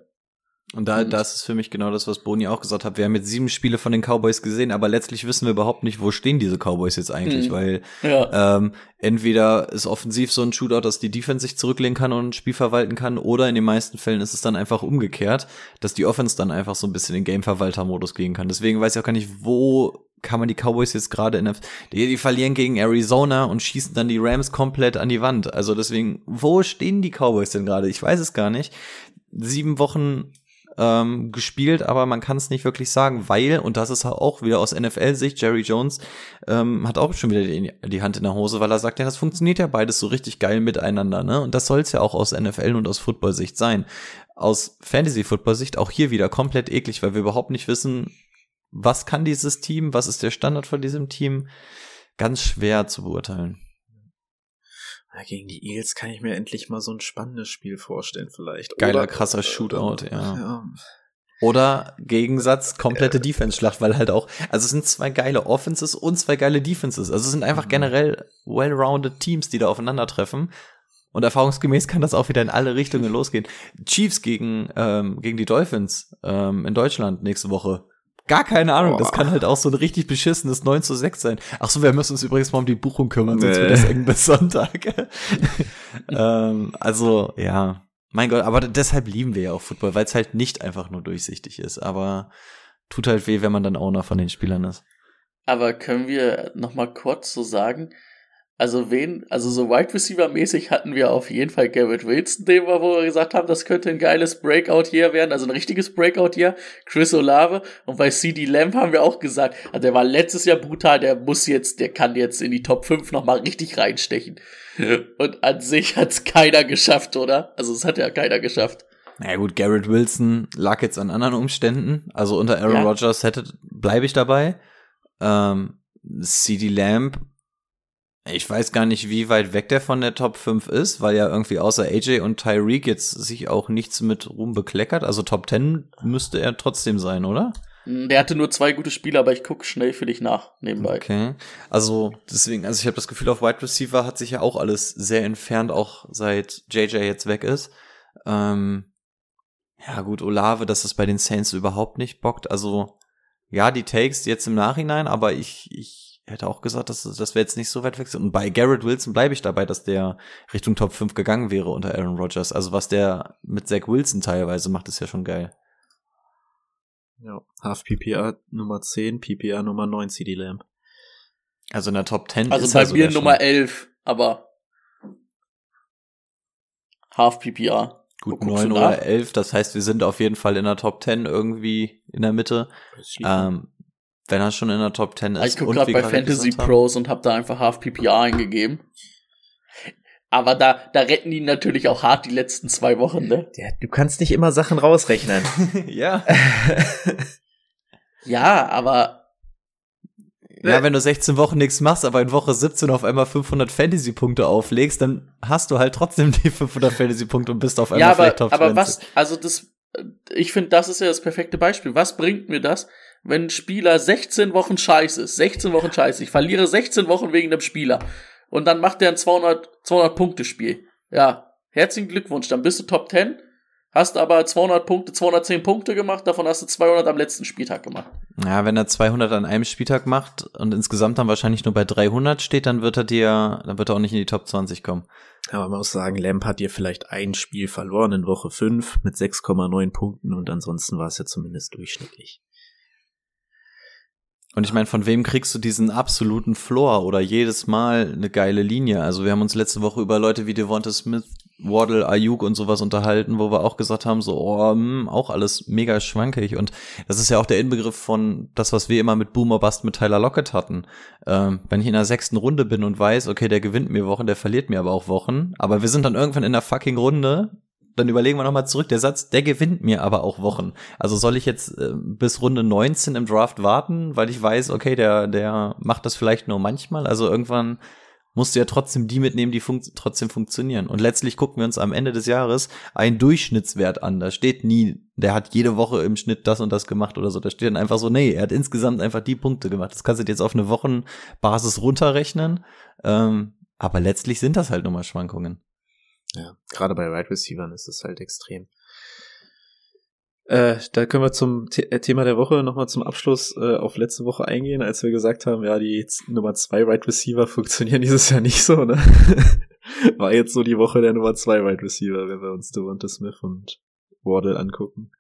Und da, das ist für mich genau das, was Boni auch gesagt hat. Wir haben jetzt sieben Spiele von den Cowboys gesehen, aber letztlich wissen wir überhaupt nicht, wo stehen diese Cowboys jetzt eigentlich, mhm. weil ja. ähm, entweder ist offensiv so ein Shootout, dass die Defense sich zurücklehnen kann und ein Spiel verwalten kann, oder in den meisten Fällen ist es dann einfach umgekehrt, dass die Offense dann einfach so ein bisschen in Game-Verwalter-Modus gehen kann. Deswegen weiß ich auch gar nicht, wo kann man die Cowboys jetzt gerade in der, die, die verlieren gegen Arizona und schießen dann die Rams komplett an die Wand. Also deswegen, wo stehen die Cowboys denn gerade? Ich weiß es gar nicht. Sieben Wochen ähm, gespielt, aber man kann es nicht wirklich sagen, weil, und das ist auch wieder aus NFL-Sicht, Jerry Jones ähm, hat auch schon wieder die, die, Hand in der Hose, weil er sagt, ja, das funktioniert ja beides so richtig geil miteinander, ne? Und das soll es ja auch aus NFL und aus Football-Sicht sein. Aus Fantasy-Football-Sicht auch hier wieder komplett eklig, weil wir überhaupt nicht wissen, was kann dieses Team, was ist der Standard von diesem Team, ganz schwer zu beurteilen. Gegen die Eagles kann ich mir endlich mal so ein spannendes Spiel vorstellen, vielleicht. Geiler, Oder, krasser Shootout, äh, ja. ja. Oder Gegensatz, komplette Defense-Schlacht, weil halt auch, also es sind zwei geile Offenses und zwei geile Defenses. Also es sind einfach mhm. generell well-rounded Teams, die da aufeinandertreffen. Und erfahrungsgemäß kann das auch wieder in alle Richtungen losgehen. Chiefs gegen, ähm, gegen die Dolphins ähm, in Deutschland nächste Woche. Gar keine Ahnung. Oh. Das kann halt auch so ein richtig beschissenes 9 zu 6 sein. Ach so, wir müssen uns übrigens mal um die Buchung kümmern, nee. sonst wird das eng bis Sonntag. ähm, also, ja. Mein Gott, aber deshalb lieben wir ja auch Football, weil es halt nicht einfach nur durchsichtig ist. Aber tut halt weh, wenn man dann Owner von den Spielern ist. Aber können wir noch mal kurz so sagen, Also wen, also so Wide Receiver mäßig hatten wir auf jeden Fall Garrett Wilson, den wir, wo wir gesagt haben, das könnte ein geiles Breakout hier werden, also ein richtiges Breakout hier. Chris Olave und bei CD Lamb haben wir auch gesagt, also der war letztes Jahr brutal, der muss jetzt, der kann jetzt in die Top 5 nochmal richtig reinstechen. Und an sich hat's keiner geschafft, oder? Also es hat ja keiner geschafft. Na ja, gut, Garrett Wilson lag jetzt an anderen Umständen. Also unter Aaron Ja. Rodgers hätte, bleibe ich dabei. Ähm, CD Lamb, ich weiß gar nicht, wie weit weg der von der Top 5 ist, weil ja irgendwie außer AJ und Tyreek jetzt sich auch nichts mit Ruhm bekleckert. Also Top 10 müsste er trotzdem sein, oder? Hm, Der hatte nur zwei gute Spiele, aber ich guck schnell für dich nach, nebenbei. Okay. Also deswegen, also ich habe das Gefühl, auf Wide Receiver hat sich ja auch alles sehr entfernt, auch seit JJ jetzt weg ist. Ähm, ja gut, Olave, dass das bei den Saints überhaupt nicht bockt. Also ja, die Takes jetzt im Nachhinein, aber ich, ich hätte auch gesagt, dass, dass wir jetzt nicht so weit weg sind. Und bei Garrett Wilson bleibe ich dabei, dass der Richtung Top 5 gegangen wäre unter Aaron Rodgers. Also was der mit Zach Wilson teilweise macht, ist ja schon geil. Ja. Half PPR Nummer 10, PPR Nummer 9, CD Lamb. Also in der Top 10 Also ist bei er mir Nummer schon. 11, aber Half PPR. Gut, Guckst du 9 nach? oder 11, das heißt, wir sind auf jeden Fall in der Top 10 irgendwie in der Mitte. Ähm, wenn er schon in der Top 10 ist. ich guck und gerade bei Fantasy Pros und hab da einfach Half PPR eingegeben. Aber da, da retten die natürlich auch hart die letzten zwei Wochen, ne? Ja, du kannst nicht immer Sachen rausrechnen. ja. Ja, aber ja, wenn du 16 Wochen nichts machst, aber in Woche 17 auf einmal 500 Fantasy-Punkte auflegst, dann hast du halt trotzdem die 500 Fantasy-Punkte und bist auf einmal ja, aber, vielleicht Top aber 20. was, also das, ich finde, das ist ja das perfekte Beispiel. Was bringt mir das, wenn ein Spieler 16 Wochen scheiße ist? 16 Wochen scheiße. Ich verliere 16 Wochen wegen dem Spieler. Und dann macht der ein 200, 200 Punkte Spiel. Ja, herzlichen Glückwunsch. Dann bist du Top 10. Hast aber 200 Punkte, 210 Punkte gemacht. Davon hast du 200 am letzten Spieltag gemacht. Ja, wenn er 200 an einem Spieltag macht und insgesamt dann wahrscheinlich nur bei 300 steht, dann wird er dir, dann wird er auch nicht in die Top 20 kommen. Aber man muss sagen, Lamb hat dir vielleicht ein Spiel verloren in Woche 5 mit 6,9 Punkten und ansonsten war es ja zumindest durchschnittlich. Und ich meine, von wem kriegst du diesen absoluten Floor oder jedes Mal eine geile Linie? Also wir haben uns letzte Woche über Leute wie Devonta Smith, Waddle, Ayuk und sowas unterhalten, wo wir auch gesagt haben, so, oh, hm, auch alles mega schwankig. Und das ist ja auch der Inbegriff von das, was wir immer mit Boomer Bust mit Tyler Lockett hatten. Ähm, wenn ich in der sechsten Runde bin und weiß, okay, der gewinnt mir Wochen, der verliert mir aber auch Wochen, aber wir sind dann irgendwann in der fucking Runde, dann überlegen wir nochmal zurück, der Satz, der gewinnt mir aber auch Wochen. Also soll ich jetzt äh, bis Runde 19 im Draft warten, weil ich weiß, okay, der, der macht das vielleicht nur manchmal. Also irgendwann musst du ja trotzdem die mitnehmen, die funkt trotzdem funktionieren. Und letztlich gucken wir uns am Ende des Jahres einen Durchschnittswert an. Da steht nie, der hat jede Woche im Schnitt das und das gemacht oder so. Da steht dann einfach so, nee, er hat insgesamt einfach die Punkte gemacht. Das kannst du jetzt auf eine Wochenbasis runterrechnen. Ähm, aber letztlich sind das halt nochmal Schwankungen. Ja, gerade bei Wide Receivern ist es halt extrem. Äh, da können wir zum The äh, Thema der Woche nochmal zum Abschluss äh, auf letzte Woche eingehen, als wir gesagt haben, ja, die Z- Nummer zwei Wide Receiver funktionieren dieses Jahr nicht so, ne? War jetzt so die Woche der Nummer zwei Wide Receiver, wenn wir uns Devonta Smith und Wardle angucken.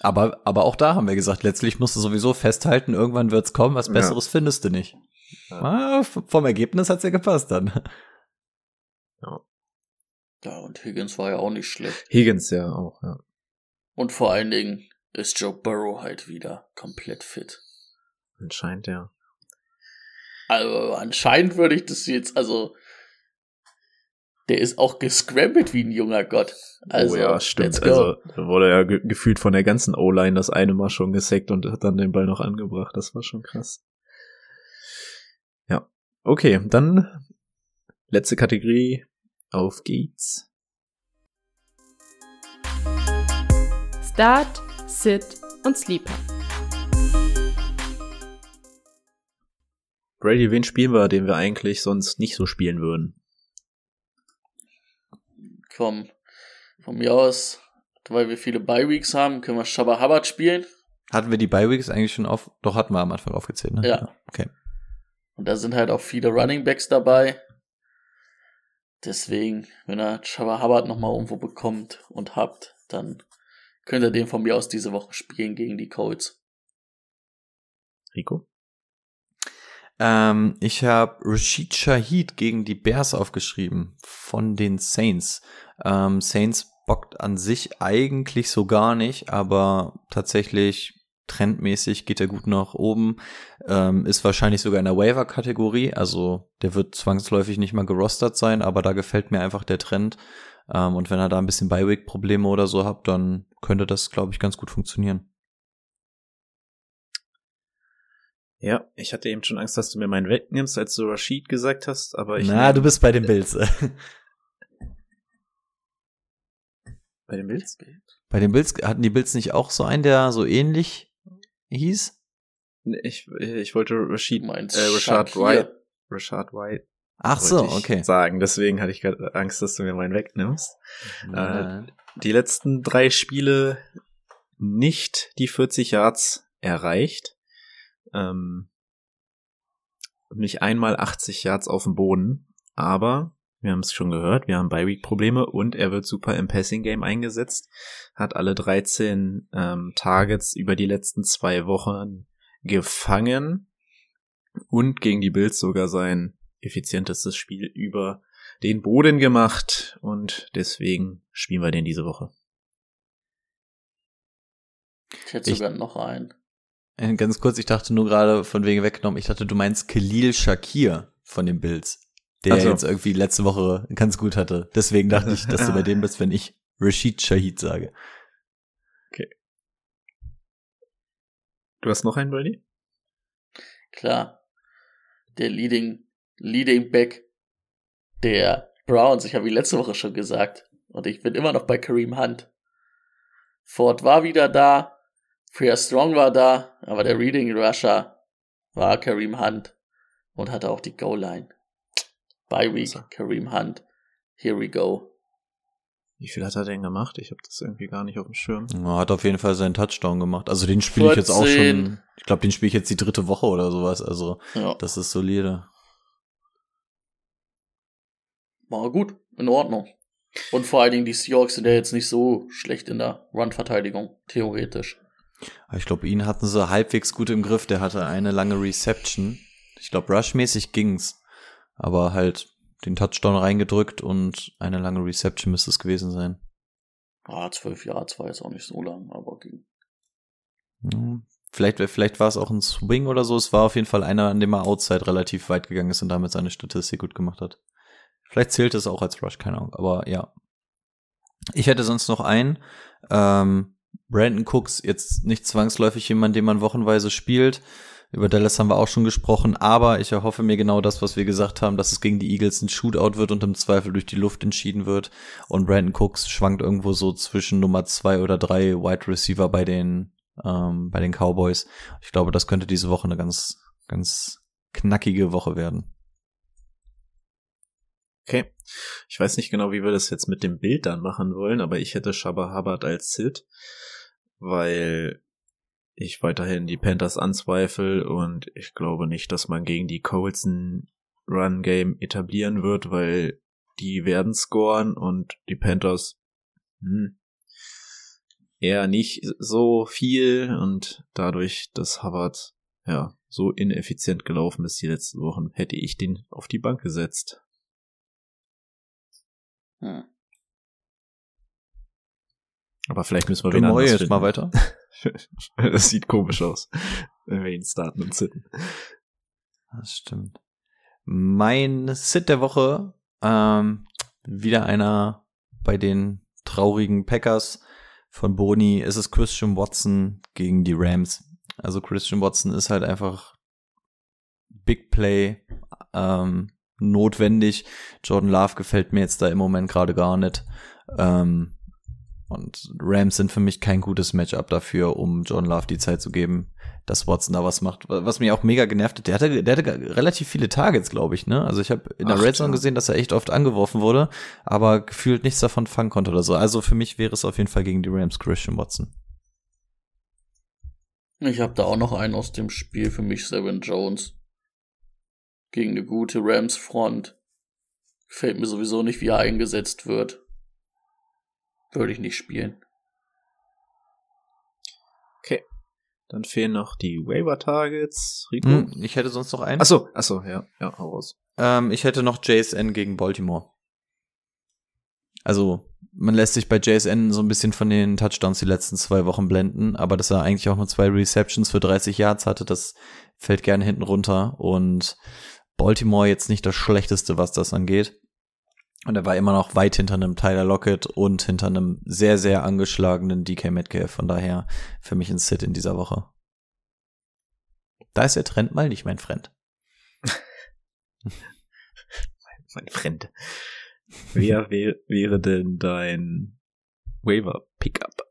Aber, aber auch da haben wir gesagt, letztlich musst du sowieso festhalten, irgendwann wird's kommen, was Ja. Besseres findest du nicht. Ja. Ah, vom Ergebnis hat's ja gepasst dann. Ja, und Higgins war ja auch nicht schlecht. Higgins ja auch, ja. Und vor allen Dingen ist Joe Burrow halt wieder komplett fit. Anscheinend, ja. Also anscheinend würde ich das jetzt, also der ist auch gescrambled wie ein junger Gott. Also, oh ja, let's stimmt. Also da wurde ja ge gefühlt von der ganzen O-Line das eine Mal schon gesackt und hat dann den Ball noch angebracht. Das war schon krass. Ja. Okay, dann letzte Kategorie. Auf geht's. Start, Sit und Sleeper. Brady, wen spielen wir, den wir eigentlich sonst nicht so spielen würden? Komm, von mir aus, weil wir viele Bye-Weeks haben, können wir Shabba Hubbard spielen. Hatten wir die Bi-Weeks eigentlich schon auf? Doch, hatten wir am Anfang aufgezählt, ne? Ja. Okay. Und da sind halt auch viele Running Backs dabei. Deswegen, wenn er Shabba Hubbard nochmal irgendwo bekommt und habt, dann könnt ihr den von mir aus diese Woche spielen gegen die Colts. Rico? Ähm, ich habe Rashid Shahid gegen die Bears aufgeschrieben von den Saints. Ähm, Saints bockt an sich eigentlich so gar nicht, aber tatsächlich trendmäßig geht er gut nach oben, ähm, ist wahrscheinlich sogar in der Waiver-Kategorie, also der wird zwangsläufig nicht mal gerostert sein, aber da gefällt mir einfach der Trend. Ähm, und wenn er da ein bisschen Bi-Week-Probleme oder so hat, dann könnte das, glaube ich, ganz gut funktionieren. Ja, ich hatte eben schon Angst, dass du mir meinen wegnimmst, als du Rashid gesagt hast, aber ich. Na, du bist bei den Bills. bei den Bills? Bei den Bills hatten die Bills nicht auch so einen, der so ähnlich hieß? Ich, ich wollte Rashid, meinst äh, Rashad Shakir. White, Rashad White Ach so, okay. sagen. Deswegen hatte ich gerade Angst, dass du mir meinen wegnimmst. Äh, Die letzten drei Spiele nicht die 40 Yards erreicht. Ähm, nicht einmal 80 Yards auf dem Boden, aber wir haben es schon gehört, wir haben Bi-Week-Probleme und er wird super im Passing-Game eingesetzt, hat alle 13 ähm, Targets über die letzten zwei Wochen gefangen und gegen die Bills sogar sein effizientestes Spiel über den Boden gemacht und deswegen spielen wir den diese Woche. Ich hätte Ich- sogar noch einen. Äh, Ganz kurz, ich dachte nur gerade von wegen weggenommen, ich dachte, du meinst Khalil Shakir von den Bills, der so. jetzt irgendwie letzte Woche ganz gut hatte. Deswegen dachte ich, dass du bei dem bist, wenn ich Rashid Shahid sage. Du hast noch einen, Brady? Klar. Der Leading, Leading Back der Browns. Ich habe ihn letzte Woche schon gesagt. Und ich bin immer noch bei Kareem Hunt. Ford war wieder da. Freer Strong war da. Aber der Reading Rusher war Kareem Hunt. Und hatte auch die Goal-Line. Bye Week, So. Kareem Hunt. Here we go. Wie viel hat er denn gemacht? Ich habe das irgendwie gar nicht auf dem Schirm. Er hat auf jeden Fall seinen Touchdown gemacht. Also den spiele ich jetzt auch 14. schon, ich glaube, den spiele ich jetzt die dritte Woche oder sowas. Also Ja, das ist solide. war gut. In Ordnung. Und vor allen Dingen die Seahawks sind ja jetzt nicht so schlecht in der Run-Verteidigung. Theoretisch. Ich glaube, ihn hatten sie halbwegs gut im Griff. Der hatte eine lange Reception. Ich glaube, rushmäßig ging's. Aber halt den Touchdown reingedrückt und eine lange Reception müsste es gewesen sein. Ah, zwölf Jahre, war jetzt auch nicht so lang, aber ging. Vielleicht, vielleicht war es auch ein Swing oder so. Es war auf jeden Fall einer, an dem er outside relativ weit gegangen ist und damit seine Statistik gut gemacht hat. Vielleicht zählt es auch als Rush, keine Ahnung. Aber ja. Ich hätte sonst noch einen. Ähm, Brandon Cooks, jetzt nicht zwangsläufig jemand, den man wochenweise spielt. Über Dallas haben wir auch schon gesprochen, aber ich erhoffe mir genau das, was wir gesagt haben, dass es gegen die Eagles ein Shootout wird und im Zweifel durch die Luft entschieden wird. Und Brandon Cooks schwankt irgendwo so zwischen Nummer zwei oder drei Wide Receiver bei den, ähm, bei den Cowboys. Ich glaube, das könnte diese Woche eine ganz, ganz knackige Woche werden. Okay. Ich weiß nicht genau, wie wir das jetzt mit dem Bild dann machen wollen, aber ich hätte Shabba Hubbard als Sid, weil ich weiterhin die Panthers anzweifle und ich glaube nicht, dass man gegen die Colts ein Run-Game etablieren wird, weil die werden scoren und die Panthers hm, eher nicht so viel und dadurch, dass Hubbard ja so ineffizient gelaufen ist die letzten Wochen, hätte ich den auf die Bank gesetzt. Hm. Aber vielleicht müssen wir Du wen anders jetzt mal weiter. Das sieht komisch aus, wenn wir ihn starten und sitten. Das stimmt. Mein Sit der Woche, ähm, wieder einer bei den traurigen Packers von Boni. Es ist Christian Watson gegen die Rams. Also Christian Watson ist halt einfach Big Play, ähm, notwendig. Jordan Love gefällt mir jetzt da im Moment gerade gar nicht. Ähm, und Rams sind für mich kein gutes Matchup dafür, um John Love die Zeit zu geben, dass Watson da was macht. Was mich auch mega genervt hat, der hatte, der hatte relativ viele Targets, glaube ich, ne? Also ich habe in der Acht, Red Zone gesehen, dass er echt oft angeworfen wurde, aber gefühlt nichts davon fangen konnte oder so. Also für mich wäre es auf jeden Fall gegen die Rams Christian Watson. Ich habe da auch noch einen aus dem Spiel für mich, Seven Jones. Gegen eine gute Rams-Front. Gefällt mir sowieso nicht, wie er eingesetzt wird. Würde ich nicht spielen. Okay. Dann fehlen noch die Waiver-Targets. Rico? Hm, ich hätte sonst noch einen. Achso, achso, ja, ja, hau raus. Ähm, ich hätte noch JSN gegen Baltimore. Also, man lässt sich bei JSN so ein bisschen von den Touchdowns die letzten zwei Wochen blenden, aber dass er eigentlich auch nur zwei Receptions für 30 Yards hatte, das fällt gerne hinten runter. Und Baltimore jetzt nicht das Schlechteste, was das angeht. Und er war immer noch weit hinter einem Tyler Lockett und hinter einem sehr, sehr angeschlagenen DK Metcalf. Von daher für mich ein Sit in dieser Woche. Da ist der Trend mal nicht mein Friend. Mein Friend. Wer wär, wäre denn dein Waiver-Pickup?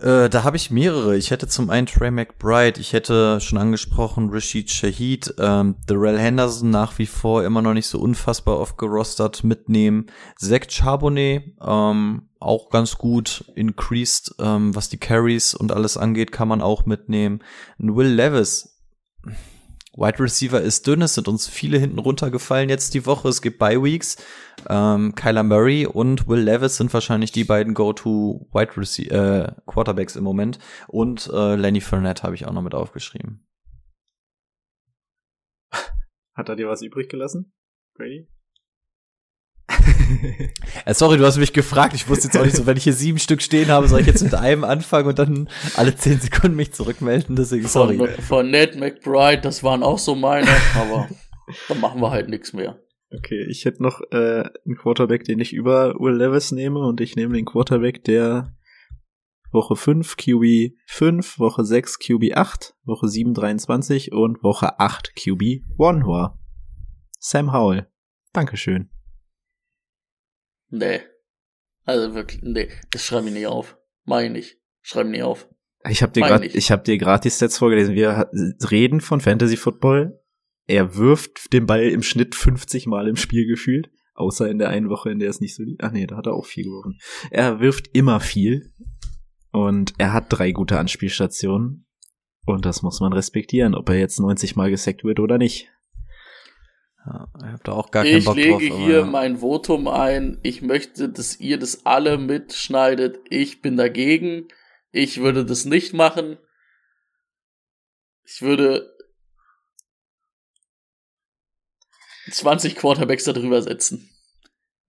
Äh, da habe ich mehrere. Ich hätte zum einen Trey McBride, ich hätte schon angesprochen Rashid Shahid, ähm, Darrell Henderson nach wie vor immer noch nicht so unfassbar oft gerostert mitnehmen. Zach Charbonnet, ähm, auch ganz gut increased, ähm, was die Carries und alles angeht, kann man auch mitnehmen. Will Levis, Wide Receiver ist dünn, es sind uns viele hinten runtergefallen jetzt die Woche. Es gibt Bye Weeks. Ähm, Kyler Murray und Will Levis sind wahrscheinlich die beiden Go-to Wide Receiver äh, Quarterbacks im Moment. Und äh, Lenny Fournette habe ich auch noch mit aufgeschrieben. Hat er dir was übrig gelassen, Brady? Äh, sorry, du hast mich gefragt. Ich wusste jetzt auch nicht so, wenn ich hier sieben Stück stehen habe, soll ich jetzt mit einem anfangen und dann alle zehn Sekunden mich zurückmelden. Deswegen sorry. Von, von Ned McBride, das waren auch so meine, aber dann machen wir halt nichts mehr. Okay, ich hätte noch äh, einen Quarterback, den ich über Will Levis nehme und ich nehme den Quarterback, der Woche 5 QB 5, Woche 6 QB 8, Woche 7 23 und Woche 8 QB 1 war. Sam Howell. Dankeschön. Nee. Also wirklich, nee, das schreibe ich nicht auf. Mach ich nicht. Schreibe nicht auf. Ich habe dir gerade ich habe dir gerade die Stats vorgelesen. Wir reden von Fantasy Football. Er wirft den Ball im Schnitt 50 Mal im Spiel gefühlt, außer in der einen Woche, in der es nicht so lief. Ach nee, da hat er auch viel geworfen. Er wirft immer viel und er hat drei gute Anspielstationen und das muss man respektieren, ob er jetzt 90 Mal gesackt wird oder nicht. Ja, ich habe da auch gar keinen Ich Bock lege drauf. aber hier ja. mein Votum ein. Ich möchte, dass ihr das alle mitschneidet. Ich bin dagegen. Ich würde das nicht machen. Ich würde 20 Quarterbacks da drüber setzen.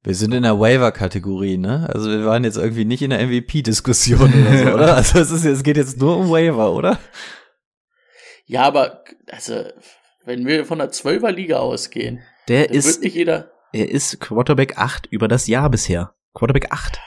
Wir sind in der Waiver-Kategorie, ne? Also wir waren jetzt irgendwie nicht in der MVP-Diskussion oder so, oder? Also es, ist, es geht jetzt nur um Waiver, oder? Ja, aber, also, wenn wir von der 12er Liga ausgehen, Der dann wird ist nicht jeder. er ist Quarterback 8 über das Jahr bisher. Quarterback 8.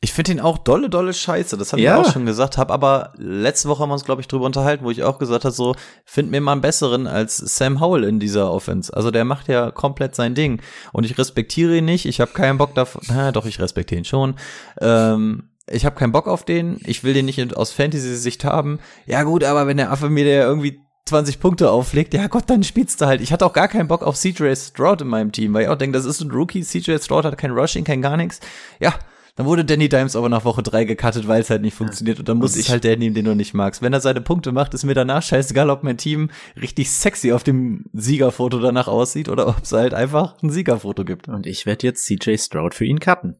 Ich finde ihn auch dolle, dolle Scheiße. Das habe Ja. ich auch schon gesagt. Hab aber letzte Woche haben wir uns, glaube ich, drüber unterhalten, wo ich auch gesagt habe, so, find mir mal einen besseren als Sam Howell in dieser Offense. Also der macht ja komplett sein Ding. Und ich respektiere ihn nicht. Ich habe keinen Bock davon. Na, doch, ich respektiere ihn schon. Ähm, ich habe keinen Bock auf den. Ich will den nicht aus Fantasy-Sicht haben. Ja gut, aber wenn der Affe mir der irgendwie 20 Punkte auflegt, ja Gott, dann spielst du halt. Ich hatte auch gar keinen Bock auf CJ Stroud in meinem Team, weil ich auch denke, das ist ein Rookie. CJ Stroud hat kein Rushing, kein gar nichts. Ja, dann wurde Danny Dimes aber nach Woche 3 gecuttet, weil es halt nicht funktioniert. Und dann muss ich- halt der nehmen, den du nicht magst. Wenn er seine Punkte macht, ist mir danach scheißegal, ob mein Team richtig sexy auf dem Siegerfoto danach aussieht oder ob es halt einfach ein Siegerfoto gibt. Und ich werde jetzt CJ Stroud für ihn cutten.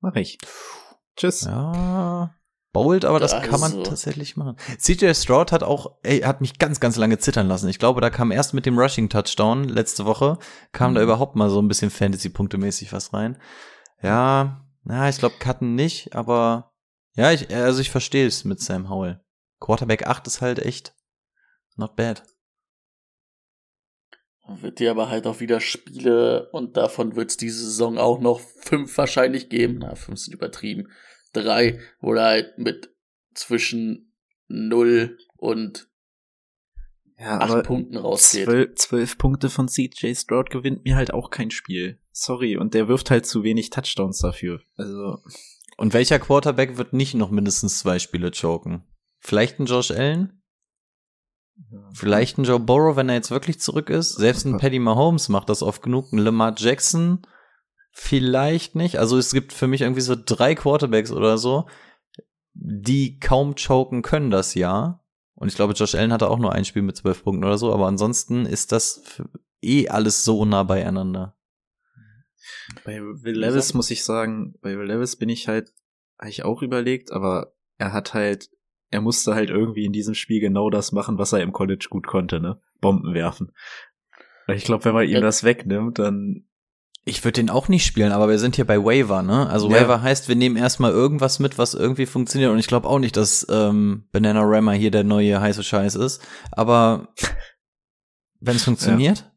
Mach ich. Tschüss. Ja. Bold, aber das kann man Also. tatsächlich machen. CJ Stroud hat auch, ey, hat mich ganz, ganz lange zittern lassen. Ich glaube, da kam erst mit dem Rushing-Touchdown letzte Woche, kam da überhaupt mal so ein bisschen Fantasy-Punkte-mäßig was rein. Ja, na, ich glaube, Cutten nicht, aber ja, ich, also ich verstehe es mit Sam Howell. Quarterback 8 ist halt echt not bad. Dann wird dir aber halt auch wieder Spiele und davon wird es diese Saison auch noch fünf wahrscheinlich geben. Na, fünf sind übertrieben. Drei, wo er halt mit zwischen null und Ja, acht aber Punkten rausgeht. zwölf, zwölf Punkte von CJ Stroud gewinnt mir halt auch kein Spiel. Sorry. Und der wirft halt zu wenig Touchdowns dafür. Also, Und welcher Quarterback wird nicht noch mindestens zwei Spiele choken? Vielleicht ein Josh Allen? Vielleicht ein Joe Burrow, wenn er jetzt wirklich zurück ist. Selbst ein Paddy Mahomes macht das oft genug. Ein Lamar Jackson vielleicht nicht. Also es gibt für mich irgendwie so drei Quarterbacks oder so, die kaum choken können das Jahr. Und ich glaube, Josh Allen hatte auch nur ein Spiel mit zwölf Punkten oder so. Aber ansonsten ist das eh alles so nah beieinander. bei Will Levis muss ich sagen, bei Will Levis bin ich halt, habe ich auch überlegt, aber er hat halt, er musste halt irgendwie in diesem Spiel genau das machen, was er im College gut konnte, ne? Bomben werfen. Ich glaube, wenn man ihm Ja. das wegnimmt, dann Ich würde den auch nicht spielen, aber wir sind hier bei Waiver, ne? Also Ja. Waiver heißt, wir nehmen erstmal irgendwas mit, was irgendwie funktioniert. Und ich glaube auch nicht, dass ähm, Banana Rammer hier der neue heiße Scheiß ist. Aber wenn es funktioniert,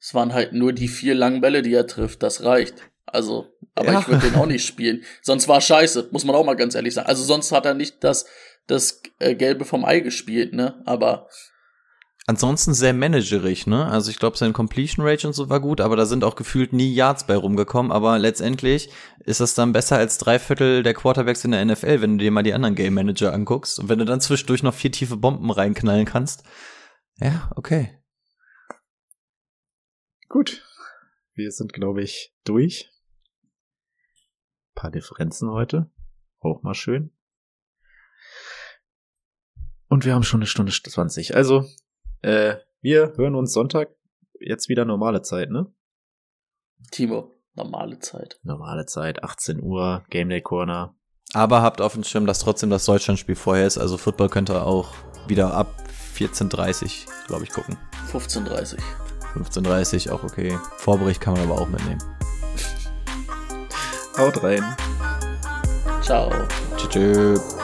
Es waren halt nur die vier langen Bälle, die er trifft. Das reicht. Also, aber Ja. ich würde den auch nicht spielen. Sonst war scheiße, muss man auch mal ganz ehrlich sagen. Also sonst hat er nicht das, das äh, Gelbe vom Ei gespielt, ne? Aber ansonsten sehr managerig, ne? Also ich glaube, sein Completion Rate und so war gut, aber da sind auch gefühlt nie Yards bei rumgekommen. Aber letztendlich ist das dann besser als drei Viertel der Quarterbacks in der NFL, wenn du dir mal die anderen Game Manager anguckst. Und wenn du dann zwischendurch noch vier tiefe Bomben reinknallen kannst. Ja, okay. gut. Wir sind, glaube ich, durch. paar Differenzen heute. Auch mal schön. Und wir haben schon eine Stunde 20. Also, äh, wir hören uns Sonntag. Jetzt wieder normale Zeit, ne? Timo, normale Zeit. Normale Zeit, 18 Uhr, Game Day Corner. Aber habt auf dem Schirm, dass trotzdem das Deutschlandspiel vorher ist. Also Football könnt ihr auch wieder ab 14.30 glaube ich, gucken. 15.30 15.30 auch okay. Vorbericht kann man aber auch mitnehmen. Haut rein. Ciao. Tschüss.